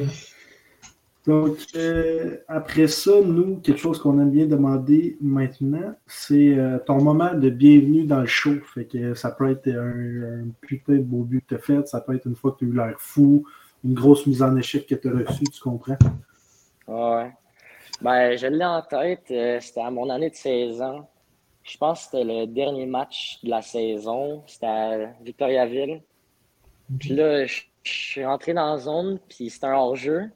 Donc, euh, après ça, nous, quelque chose qu'on aime bien demander maintenant, c'est euh, ton moment de bienvenue dans le show. Fait que ça peut être un, putain de beau but que tu as fait, ça peut être une fois que tu as eu l'air fou, une grosse mise en échec que tu as reçue, tu comprends? Ah ouais. Ben, je l'ai en tête, euh, c'était à mon année de 16 ans. Je pense que c'était le dernier match de la saison. C'était à Victoriaville. Puis là, je, suis rentré dans la zone, puis c'était un hors-jeu.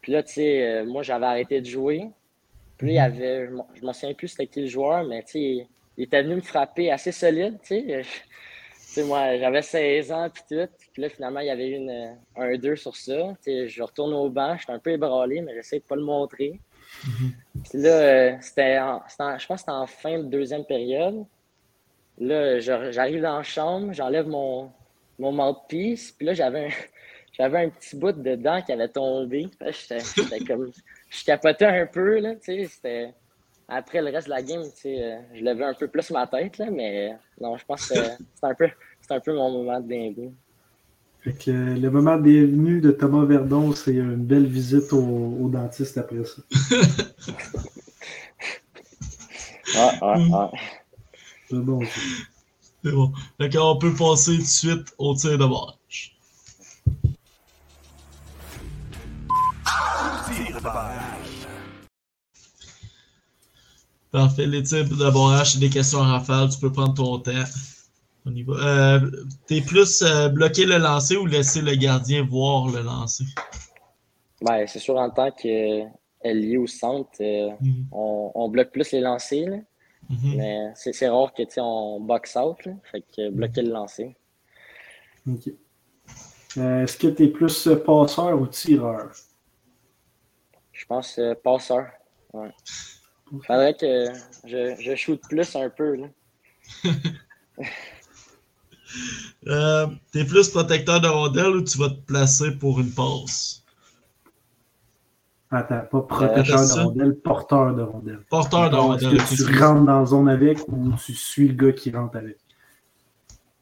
Puis là, tu sais, euh, moi, j'avais arrêté de jouer. Puis là, il y avait, je m'en souviens plus c'était qui le joueur, mais tu sais, il était venu me frapper assez solide, tu sais. Moi, j'avais 16 ans, puis tout. Puis là, finalement, il y avait eu une, un 2 sur ça. Tu sais, je retourne au banc, j'étais un peu ébranlé, mais j'essaie de pas le montrer. Là, euh, c'était, je pense que c'était en fin de deuxième période. Là, j'arrive dans la chambre, j'enlève mon, mon mouthpiece, puis là, j'avais un, *laughs* j'avais un petit bout de dent qui avait tombé. J'étais comme. Je capotais un peu, là, tu sais. Après le reste de la game, tu sais, euh, je levais un peu plus ma tête, là, mais non, je pense que c'était un peu, un peu mon moment de dingue. Fait le moment bienvenue de Thomas Verdon, c'est une belle visite au, dentiste après ça. ah, ah, ah. C'est bon. C'est bon. D'accord, on peut passer tout de suite au tir de barrage. Tir de barrage. Parfait, les tirs de barrage, c'est des questions à rafale, tu peux prendre ton temps. Va. Euh, T'es plus euh, bloquer le lancer ou laisser le gardien voir le lancer? Ben, c'est sûr, en tant que ailier ou centre, euh, Mhm. on, on bloque plus les lancers. là. Mhm. Mais c'est rare que tu sais, on box out. là. Fait que bloquer le lancer. Ok. Euh, Est-ce que tu es plus euh, passeur ou tireur? Je pense euh, passeur. Ouais. Faudrait que je, je shoot plus un peu. Là. *laughs* Euh, T'es plus protecteur de rondelle ou tu vas te placer pour une passe? Attends, pas protecteur Euh, de ça? rondelle, porteur de rondelle. Porteur de Est-ce rondelle. que tu rentres dans la zone avec ou tu suis le gars qui rentre avec?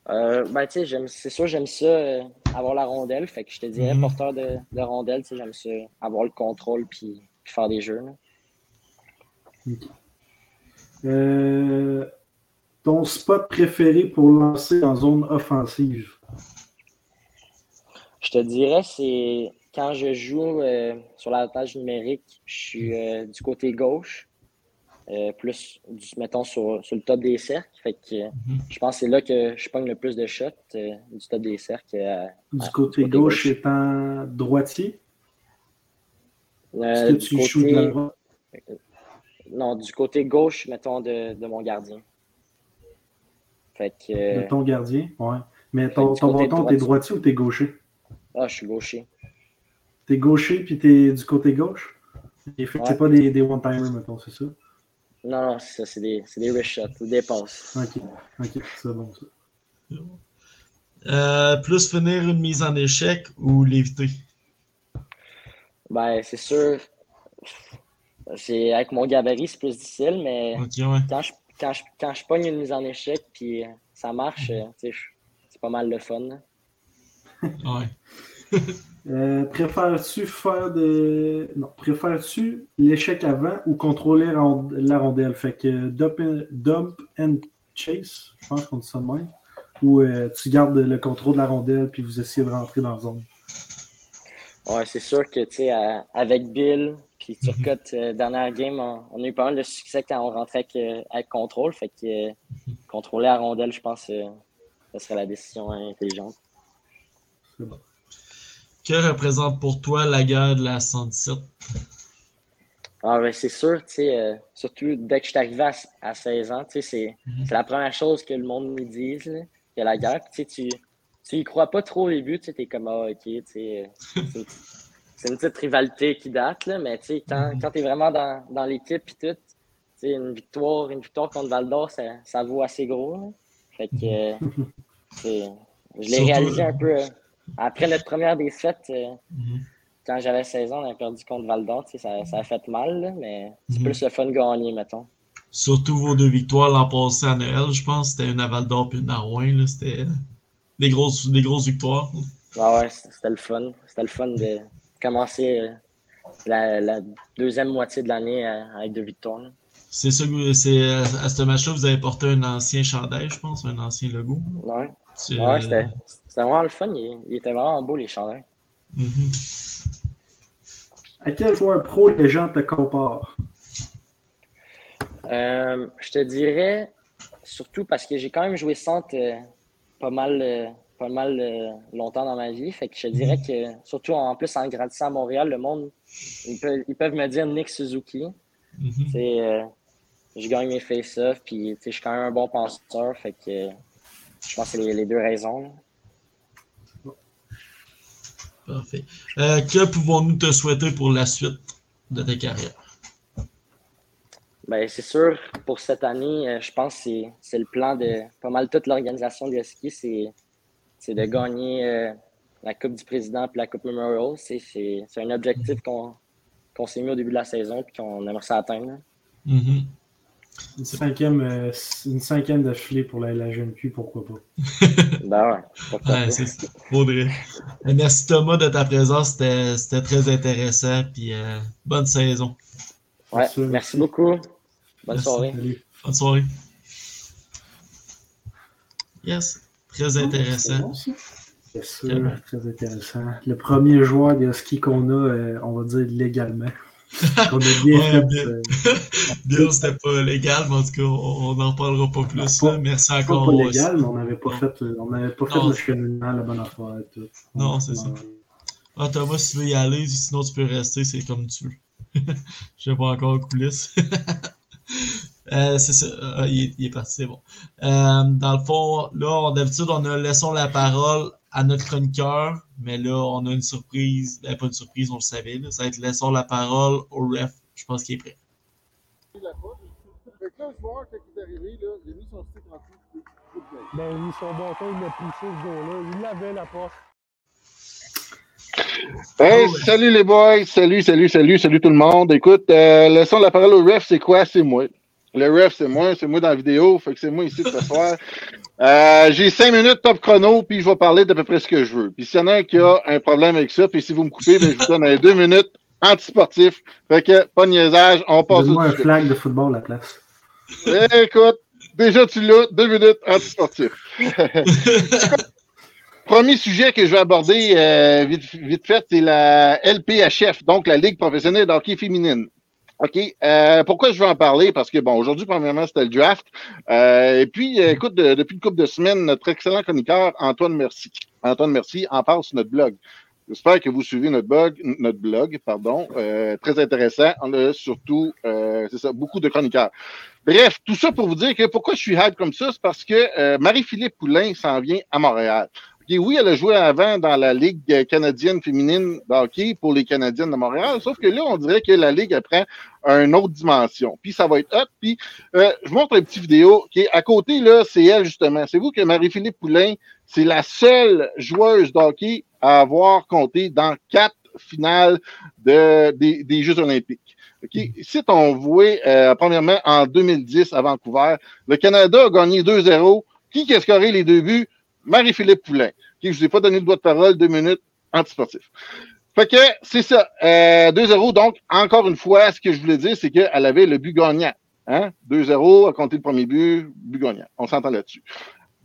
Euh, ben, tu sais, c'est sûr, j'aime ça euh, avoir la rondelle. Fait que je te dirais Mhm. porteur de, de rondelle. tu sais, J'aime ça avoir le contrôle puis, puis faire des jeux. là. Euh, ton spot préféré pour lancer en zone offensive? Je te dirais, c'est quand je joue euh, sur la page numérique, je suis euh, du côté gauche, euh, plus, du, mettons, sur, sur le top des cercles. Fait que Mhm. je pense que c'est là que je pogne le plus de shots euh, du top des cercles. euh, Du côté du côté gauche gauche. étant droitier? euh, Est-ce que tu côté- shoots de la droite? Non, du côté gauche, mettons, de, de mon gardien. Fait que. de euh, ton gardien? Ouais. Mais ton, ton bâton, droitier. t'es droitier ou t'es gaucher? Ah, je suis gaucher. T'es gaucher puis t'es du côté gauche? Et fait que Ouais. c'est pas des, des one-timers, mettons, c'est ça? Non, non, c'est ça, c'est des, c'est des wrist shots ou des passes. Ok, ok, c'est bon ça. Euh, plus finir une mise en échec ou l'éviter? Ben, c'est sûr. C'est, avec mon gabarit, c'est plus difficile, mais Ok, ouais. quand je, quand, je, quand je pogne une mise en échec puis euh, ça marche, euh, c'est pas mal le fun. là. *laughs* Ouais. *laughs* Euh, préfères-tu faire de. Non, préfères-tu l'échec avant ou contrôler la rond- la rondelle? Fait que dump and, dump and chase, je pense qu'on dit ça de même. Ou euh, tu gardes le contrôle de la rondelle puis vous essayez de rentrer dans la zone? Ouais, c'est sûr que, tu sais, avec Bill puis Turcotte, euh, dernière game, on, on a eu pas mal de succès quand on rentrait avec, euh, avec contrôle. Fait que euh, contrôler la rondelle, je pense que ce serait la décision intelligente. C'est bon. Que représente pour toi la guerre de la 117? Ah, ben, c'est sûr, tu sais, euh, surtout dès que je suis arrivé à, à 16 ans, tu sais, c'est Mhm. c'est la première chose que le monde me dise, là, que la guerre. Puis, tu sais, tu, tu y crois pas trop au début, tu sais, t'es comme, ah, ok, tu sais, *laughs* c'est une- petite rivalité qui date, là, mais tu quand, Mhm. quand t'es vraiment dans, dans l'équipe et tout, tu une victoire, une victoire contre Val d'Or, ça, ça vaut assez gros, là. Fait que, euh, c'est- je l'ai réalisé un peu euh, après notre première défaite. euh, Mhm. quand j'avais 16 ans, on a perdu contre Val d'Or, tu ça, ça a fait mal, là, mais c'est Mhm. plus le fun de gagner, mettons. Surtout vos deux victoires l'an passé à Noël, je pense. C'était une à Val d'Or puis une à Rouen. là. C'était des grosses, des grosses victoires. Ah ouais, c'était le fun. C'était le fun de commencer euh, la, la deuxième moitié de l'année avec deux victoires. C'est ça, que- c'est à ce match-là, vous avez porté un ancien chandail, je pense, un ancien logo. Ouais, C'est, ouais euh, c'était c'était vraiment le fun. Il, il était vraiment beau, les chandails. mhm. À quel joueur pro les gens te comparent? Euh, je te dirais, surtout parce que j'ai quand même joué centre euh, pas mal, euh, pas mal euh, longtemps dans ma vie. Fait que je dirais que, surtout en plus en grandissant à Montréal, le monde, ils peuvent, ils peuvent me dire Nick Suzuki. Mhm. Euh, je gagne mes face-offs, puis je suis quand même un bon penseur. Fait que euh, je pense que c'est les, les deux raisons. là. Parfait. Euh, que pouvons-nous te souhaiter pour la suite de ta carrière? Ben, c'est sûr, pour cette année, je pense que c'est, le plan de pas mal toute l'organisation des ski, c'est, c'est de gagner euh, la Coupe du Président et la Coupe Memorial. C'est, c'est, c'est un objectif qu'on, qu'on s'est mis au début de la saison et qu'on aimerait ça atteindre. là. Mhm. Une cinquième, euh, une cinquième d'affilée pour la LHMQ, pourquoi pas? *laughs* Ben ouais, c'est. Faudrait. Merci Thomas de ta présence, c'était c'était très intéressant. Puis euh, bonne saison. Ouais, Merci. merci beaucoup. Bonne Merci. soirée. Salut. Bonne soirée. Yes, très C'est intéressant. C'est sûr, très intéressant. Le premier joueur de ski qu'on a, euh, on va dire légalement. *laughs* qu'on a bien Ouais, fait. bien. euh, Bien, c'était pas légal, mais en tout cas, on on n'en parlera pas plus. Pas- là. Merci pas, encore. pas aussi. légal, mais on n'avait pas fait, euh, on n'avait pas fait Non. le cheminement, la bonne affaire. Tout. Non, On- c'est ça. on- Ah, Thomas, si tu veux y aller, sinon tu peux rester, c'est comme tu veux. *laughs* Je sais pas encore coulisses. *laughs* Euh, c'est ça. Il, est, il, est, parti, c'est bon. Euh, dans le fond, là, d'habitude, on a laissons la parole à notre chroniqueur, mais là, on a une surprise. Ben, pas une surprise, on le savait. Là. Ça va être laissons la parole au ref. Je pense qu'il est prêt. Fait que là, le joueur, quand il est arrivé, là, il a mis son stick en dessous. Ben, il a mis son bâton, il a poussé ce gars-là. Il l'avait, la porte. Hey, salut les boys, salut, salut, salut, salut tout le monde. Écoute, euh, laissons la parole au ref, c'est quoi? C'est moi. Le ref, c'est moi, c'est moi dans la vidéo, fait que c'est moi ici ce soir. Euh, j'ai cinq minutes top chrono, puis je vais parler d'à peu près ce que je veux. Puis s'il y en a un qui a un problème avec ça, puis si vous me coupez, ben, je vous donne deux minutes anti-sportif. Fait que, pas de niaisage, on passe au un flag de football à la place. Écoute, déjà tu l'as, deux minutes anti-sportif. *laughs* Premier sujet que je vais aborder euh, vite, vite fait, c'est la LPHF, donc la Ligue professionnelle d'hockey féminine. OK. Euh, pourquoi je veux en parler? Parce que, bon, aujourd'hui, premièrement, c'était le draft. Euh, et puis, écoute, de, depuis une couple de semaines, notre excellent chroniqueur, Antoine Merci, Antoine Merci, en parle sur notre blog. J'espère que vous suivez notre blog, notre blog, pardon. Euh, très intéressant. On a surtout, euh, c'est ça, beaucoup de chroniqueurs. Bref, tout ça pour vous dire que pourquoi je suis hype comme ça, c'est parce que euh, Marie-Philippe Poulain s'en vient à Montréal. Okay, oui, elle a joué avant dans la Ligue canadienne féminine de hockey pour les Canadiennes de Montréal, sauf que là, on dirait que la Ligue elle prend une autre dimension. Puis ça va être hot. Puis euh, je vous montre une petite vidéo. qui à côté, là, c'est elle, justement. C'est vous que Marie-Philippe Poulain, c'est la seule joueuse de hockey à avoir compté dans quatre finales de, des, des Jeux olympiques. Okay. Ici, on voit, euh, premièrement, en 2010 à Vancouver, le Canada a gagné 2-0. Qui a scoré les deux buts? Marie-Philippe Poulain. Okay, je vous ai pas donné le droit de parole, deux minutes, antisportif. Fait que c'est ça. Euh, 2-0, donc, encore une fois, ce que je voulais dire, c'est qu'elle avait le but gagnant. Hein? 2-0, a compté le premier but, but gagnant. On s'entend là-dessus.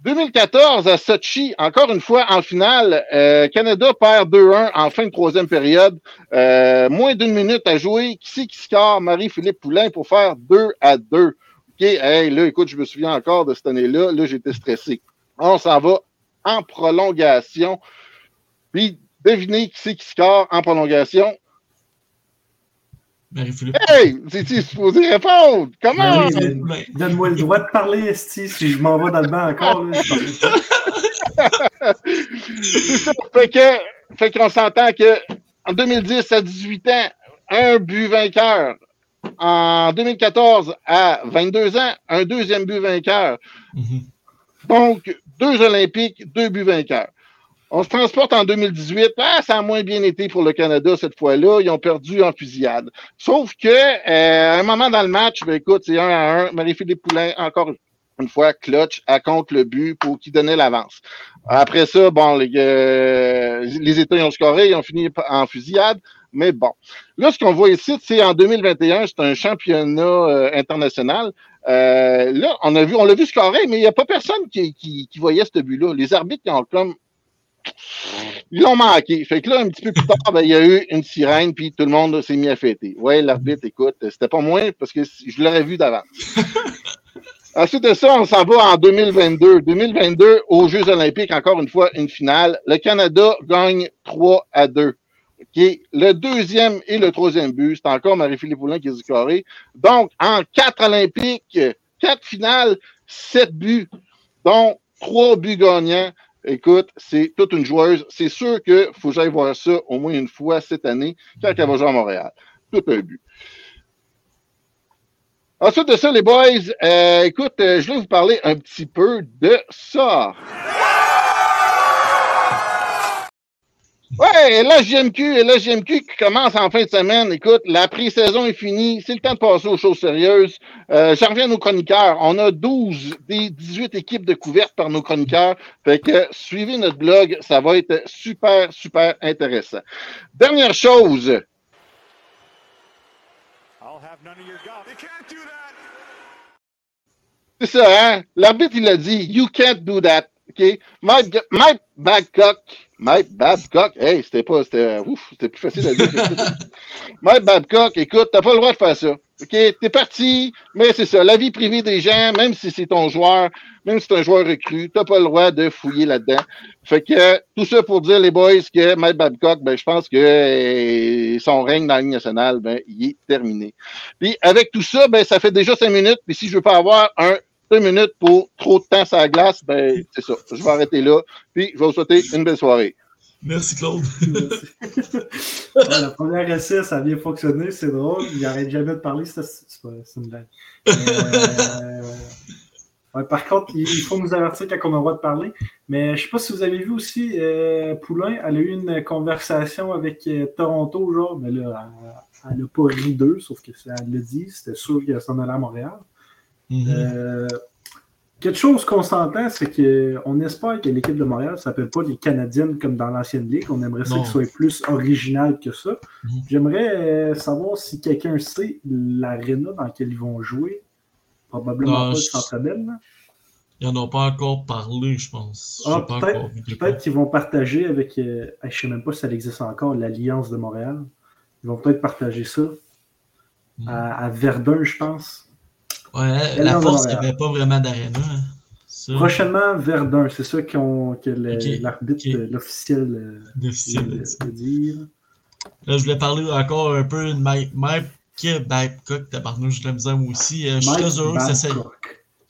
2014 à Sochi, encore une fois en finale, euh, Canada perd 2-1 en fin de troisième période. Euh, moins d'une minute à jouer. Qui c'est qui score? Marie-Philippe Poulain pour faire 2 à 2. OK, hey, là, écoute, je me souviens encore de cette année-là. Là, j'étais stressé. On s'en va en prolongation. Puis, devinez qui c'est qui score en prolongation. Marie-Philippe. Hey! C'est-tu supposé répondre? Comment? Oui, Donne-moi le droit de parler, Esti, si je m'en vais dans le banc encore. Là, c'est ça. Fait que, fait qu'on s'entend que en 2010 à 18 ans, un but vainqueur. En 2014 à 22 ans, un deuxième but vainqueur. Mm -hmm. Donc, deux Olympiques, deux buts vainqueurs. On se transporte en 2018. Ah, ça a moins bien été pour le Canada cette fois-là. Ils ont perdu en fusillade. Sauf que, euh, un moment dans le match, ben, écoute, c'est 1 à 1. Marie-Philippe Poulain, encore une fois, clutch, à compte le but pour qui donnait l'avance. Après ça, bon, les, euh, États ont scoré, ils ont fini en fusillade. Mais bon. Là, ce qu'on voit ici, c'est en 2021, c'est un championnat euh, international. Euh, là, on a vu, on l'a vu scorer, mais il n'y a pas personne qui, qui, qui voyait ce but-là. Les arbitres, ils ont comme ils l'ont manqué. Fait que là, un petit peu plus tard, ben, il y a eu une sirène, puis tout le monde s'est mis à fêter. Ouais, l'arbitre, écoute, c'était pas moi, parce que je l'aurais vu d'avance. *laughs* Ensuite de ça, on s'en va en 2022. 2022, aux Jeux olympiques, encore une fois, une finale. Le Canada gagne 3 à 2. Le deuxième et le troisième but, c'est encore Marie-Philippe Poulin qui est scoré. Donc, en quatre olympiques, quatre finales, sept buts, dont trois buts gagnants. Écoute, c'est toute une joueuse. C'est sûr qu'il faut que j'aille voir ça au moins une fois cette année quand elle va jouer à Montréal. Tout un but. Ensuite de ça, les boys, euh, écoute, euh, je vais vous parler un petit peu de ça. Ouais, la JMQ, la JMQ qui commence en fin de semaine. Écoute, la pré-saison est finie. C'est le temps de passer aux choses sérieuses. Euh, J'en reviens à nos chroniqueurs. On a 12 des 18 équipes de couvertes par nos chroniqueurs. Fait que suivez notre blog. Ça va être super, super intéressant. Dernière chose. C'est ça, hein? L'arbitre, il a dit, you can't do that. OK? Mike, Mike Babcock, Mike Babcock, hey, c'était pas, c'était, ouf, c'était plus facile à dire. *laughs* Mike Babcock, écoute, t'as pas le droit de faire ça. OK, t'es parti, mais c'est ça, la vie privée des gens, même si c'est ton joueur, même si c'est un joueur recru, t'as pas le droit de fouiller là-dedans. Fait que tout ça pour dire, les boys, que Mike Babcock, ben, je pense que euh, son règne dans la Ligue nationale, ben, il est terminé. Puis avec tout ça, ben, ça fait déjà cinq minutes, puis si je veux pas avoir un deux minutes pour trop de temps sur la glace, ben, c'est ça. Je vais arrêter là, puis je vais vous souhaiter une belle soirée. Merci, Claude. Ouais, la première essai, ça a bien fonctionné, c'est drôle. Il n'arrête jamais de parler, c'est c'est pas- c'est une blague. Euh, ouais, par contre, il il faut nous avertir quand on a le droit de parler. Mais je sais pas si vous avez vu aussi, euh, Poulain, elle a eu une conversation avec euh, Toronto, genre, mais là, elle- n'a pas ri d'eux, sauf que ça, elle l'a dit, c'était sûr qu'elle s'en allait à Montréal. Mhm. Euh, quelque chose qu'on s'entend, c'est qu'on espère que l'équipe de Montréal ne s'appelle pas les Canadiennes comme dans l'ancienne ligue. On aimerait ça qu'ils soient plus original que ça. Mhm. J'aimerais euh, savoir si quelqu'un sait l'aréna dans laquelle ils vont jouer. Probablement Non, pas je- Centre Bell. Ils n'en ont pas encore parlé, je pense. Ah, peut-être- qu'ils vont partager avec, euh, je ne sais même pas si ça existe encore, l'Alliance de Montréal. Ils vont peut-être partager ça Mhm. à, à Verdun, je pense. Ouais, la force, il n'y avait pas vraiment d'aréna. hein. Ça, Prochainement, Verdun, c'est ça qu'on- que l'arbitre, ok. euh, l'officiel, euh, de dire. Là, je voulais parler encore un peu de Mike, Mike Babcock, tabarnouche, j'ai de la misère moi aussi. Euh, je suis très heureux que ça soit,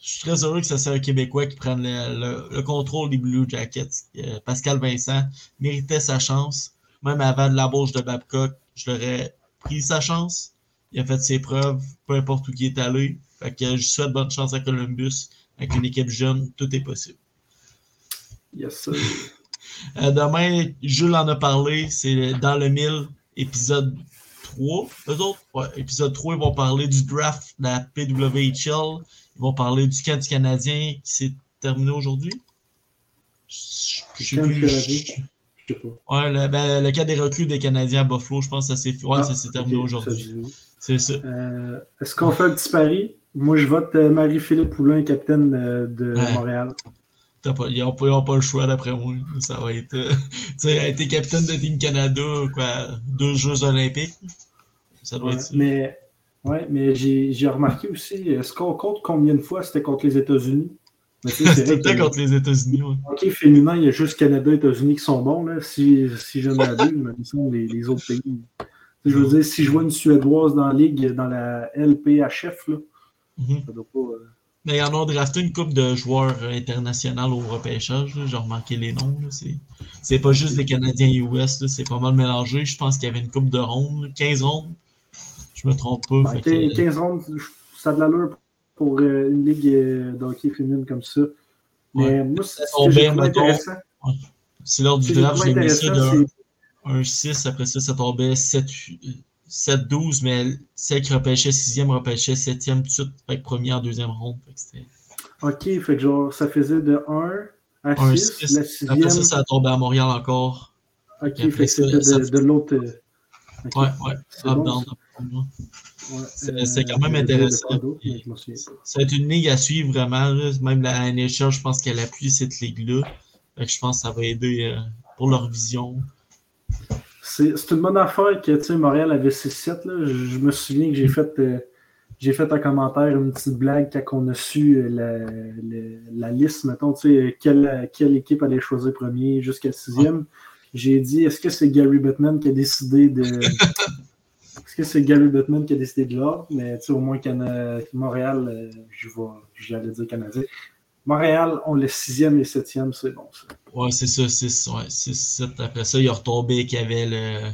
je suis très heureux que ça soit un Québécois qui prenne le, le- le contrôle des Blue Jackets. Euh, Pascal Vincent méritait sa chance. Même avant de l'embauche de Babcock, je l'aurais pris sa chance. Il a fait ses preuves, peu importe où il est allé. Fait que je souhaite bonne chance à Columbus. Avec une équipe jeune, tout est possible. Yes, sir. Euh, demain, Jules en a parlé, c'est dans le 1000, épisode 3. Eux autres, ouais, épisode 3, ils vont parler du draft de la PWHL. Ils vont parler du camp du Canadien qui s'est terminé aujourd'hui. Je je sais je- Je pas. Ouais, le, ben, le cas des recrues des Canadiens à Buffalo, je pense que ça s'est ouais, Ah, terminé aujourd'hui. C'est ça. Euh, Est-ce qu'on fait un petit pari? Moi, je vote euh, Marie-Philippe Poulain, capitaine de Ouais. Montréal. Pas, ils n'ont pas, ils pas le choix d'après moi. Ça va être. euh, *laughs* tu sais, elle a été capitaine de Team Canada, quoi, deux Jeux Olympiques. Ça doit Ouais, être ça. mais ouais, mais j'ai remarqué aussi, est-ce qu'on compte combien de fois c'était contre les États-Unis? *laughs* Que- contre les États-Unis. Ouais. hockey féminin, il y a juste Canada et États-Unis qui sont bons. Là. Si, si je ne m'abuse, mais il me semble les, les autres pays. Je veux dire, si je vois une Suédoise dans la ligue, dans la LPHF, là, Mhm. ça doit pas. euh, Mais ils en ont drafté une couple de joueurs internationaux au repêchage. J'ai remarqué les noms. C'est, c'est pas juste des Canadiens US. là. C'est pas mal mélangé. Je pense qu'il y avait une coupe de rondes. là. 15 rondes. Je me trompe pas. ben, fait que- 15 rondes, ça a de l'allure pour euh, une ligue euh, de hockey féminine comme ça. Mais Ouais. moi, ce trouvé mettons, intéressant, c'est lors ce du draft, j'ai mis ça de c'est 1, 6. Après ça, ça tombait 7, 7-12. Mais celle qui repêchait 6e repêchait 7e tout de suite. Premier en deuxième ronde. Fait OK, fait que genre, ça faisait de 1 à 1, 6. 6. La Après ça, ça a tombé à Montréal encore. OK, fait que c'était ça- de, de l'autre. euh, ok. Ouais, ouais. C'est bon. Ouais, C'est- euh, c'est quand même de intéressant. être une ligue à suivre vraiment. Même la NHL, je pense qu'elle appuie cette ligue-là. Je pense que ça va aider euh, pour leur vision. C'est une bonne affaire que tu sais, Montréal avait 6-7. là. Je, je me souviens que j'ai fait, euh, j'ai fait un commentaire, une petite blague quand on a su euh, la, la- la liste, mettons, tu sais, quelle, quelle équipe allait choisir premier jusqu'à sixième. J'ai dit, est-ce que c'est Gary Bettman qui a décidé de. *laughs* Est-ce que c'est Gary Bettman qui a décidé de l'ordre? Mais tu sais, au moins Cana- Montréal, euh, je vais, j'allais dire Canadien. Montréal, on le sixième et septième, c'est bon ça. Ouais, c'est ça. 6, ouais, 6, 7. Après ça, il a retombé qu'il y avait le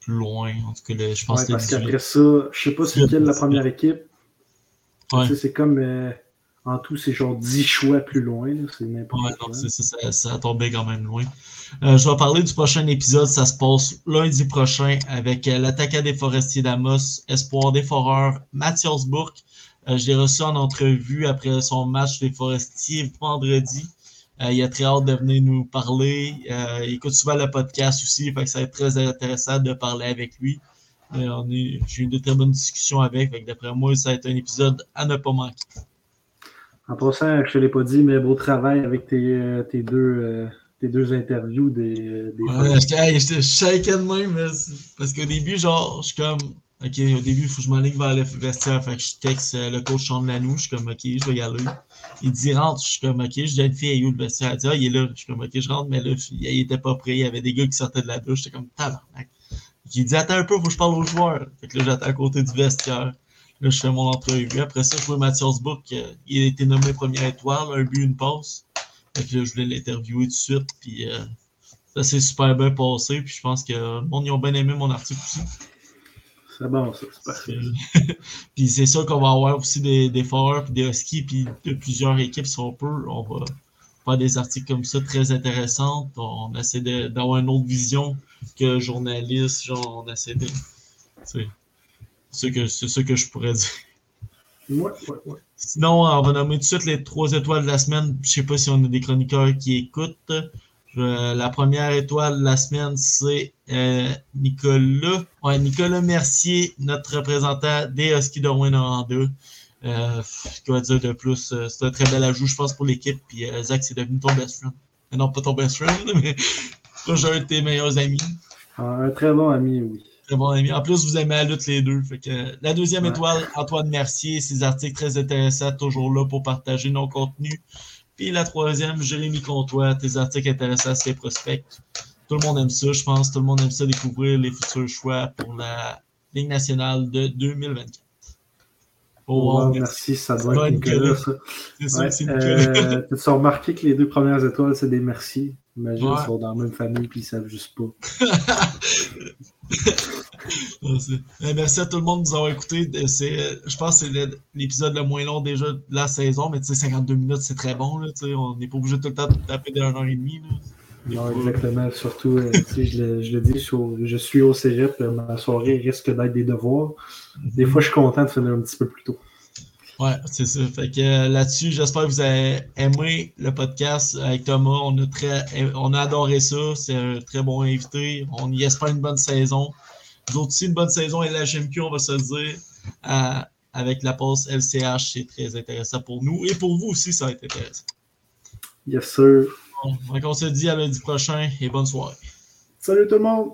plus loin. En tout cas, le- je pense Ouais, que parce c'était 18. qu'après ça, je sais pas c'est quelle la première équipe. Ouais. Tu sais, C'est comme euh, en tout, c'est genre 10 choix plus loin. C'est n'importe Ouais, quoi. non, c'est ça, ça, ça a tombé quand même loin. Euh, je vais parler du prochain épisode. Ça se passe lundi prochain avec euh, l'attaquant des Forestiers d'Amos, Espoir des Foreurs, Mathias Bourque. Euh, je l'ai reçu en entrevue après son match des Forestiers vendredi. Euh, il a très hâte de venir nous parler. Euh, il écoute souvent le podcast aussi, fait que ça va être très intéressant de parler avec lui. J'ai eu de très bonnes discussions avec, fait que d'après moi, ça va être un épisode à ne pas manquer. En passant, je te l'ai pas dit, mais beau travail avec tes, tes deux, tes deux interviews des, Ouais, je même, mais c'est- parce qu'au début, genre, je suis comme, OK, au début, il faut que je m'enligne vers le vestiaire. Fait que je texte euh, le coach Sean Lanou. Je suis comme, OK, je vais y aller. Il dit, rentre. Je suis comme, OK, je dis une fille, elle où le vestiaire? Elle dit, ah, il est là. Je suis comme, OK, je rentre, mais là, il était pas prêt. Il y avait des gars qui sortaient de la douche. J'étais comme, tabarnak. Il dit, attends un peu, faut que je parle aux joueurs. Fait que là, j'attends à côté du vestiaire. Là, je fais mon entrevue. Après ça, je vois Mathias Book. euh, il a été nommé première étoile, un but, une passe. Fait que là, je voulais l'interviewer tout de suite. Puis euh, ça s'est super bien passé. Puis je pense que le monde, ils ont bien aimé mon article aussi. C'est bon, ça. C'est parfait. *laughs* puis c'est sûr qu'on va avoir aussi des, des foreurs puis des huskies puis de plusieurs équipes si on peut. On va faire des articles comme ça très intéressants. On essaie de- d'avoir une autre vision que journaliste. Genre, on essaie de. C'est c'est que- c'est que je pourrais dire. Ouais, ouais, ouais. Sinon, on va nommer tout de suite les trois étoiles de la semaine. Je sais pas si on a des chroniqueurs qui écoutent. Je- la première étoile de la semaine, c'est euh, Nicolas. Ouais, Nicolas Mercier, notre représentant des Huskies de Rouen-Noranda. Euh, quoi dire de plus? Euh, C'est un très bel ajout, je pense, pour l'équipe. Puis euh, Zach, c'est devenu ton best friend. Non, pas ton best friend, *laughs* mais toujours un de tes meilleurs amis. Un très bon ami, oui. Très bon ami. En plus, vous aimez la lutte les deux. Fait que, la deuxième Ouais. étoile, Antoine Mercier, ses articles très intéressants, toujours là pour partager nos contenus. Puis la troisième, Jérémy Comtois, tes articles intéressants, c'est prospect. Tout le monde aime ça, je pense. Tout le monde aime ça découvrir les futurs choix pour la Ligue nationale de 2024. Oh, Wow, merci, ça doit être Nicolas. C'est Ouais, euh, T'as-tu remarqué que les deux premières étoiles, c'est des merci? Imagine, Ouais. ils sont dans la même famille puis ils savent juste pas. *laughs* Merci. Euh, Merci à tout le monde de nous avoir écoutés. Euh, euh, Je pense que c'est l'épisode le moins long déjà de la saison, mais tu sais, 52 minutes, c'est très bon. Là, tu on n'est pas obligé tout le temps de taper de 1h30. Non, exactement. Surtout, euh, tu sais, je, le, je le dis, je suis au- je suis au cégep, euh, ma soirée risque d'être des devoirs. Des fois, je suis content de finir un petit peu plus tôt. Ouais, c'est ça. Fait que euh, là-dessus, j'espère que vous avez aimé le podcast avec Thomas. On a, très, on a adoré ça. C'est un très bon invité. On y espère une bonne saison. Nous autres aussi, une bonne saison et la GMQ, on va se le dire. Euh, avec la pause LCH, c'est très intéressant pour nous. Et pour vous aussi, ça va être intéressant. Yes, sir. Donc, on se dit à lundi prochain et bonne soirée. Salut tout le monde!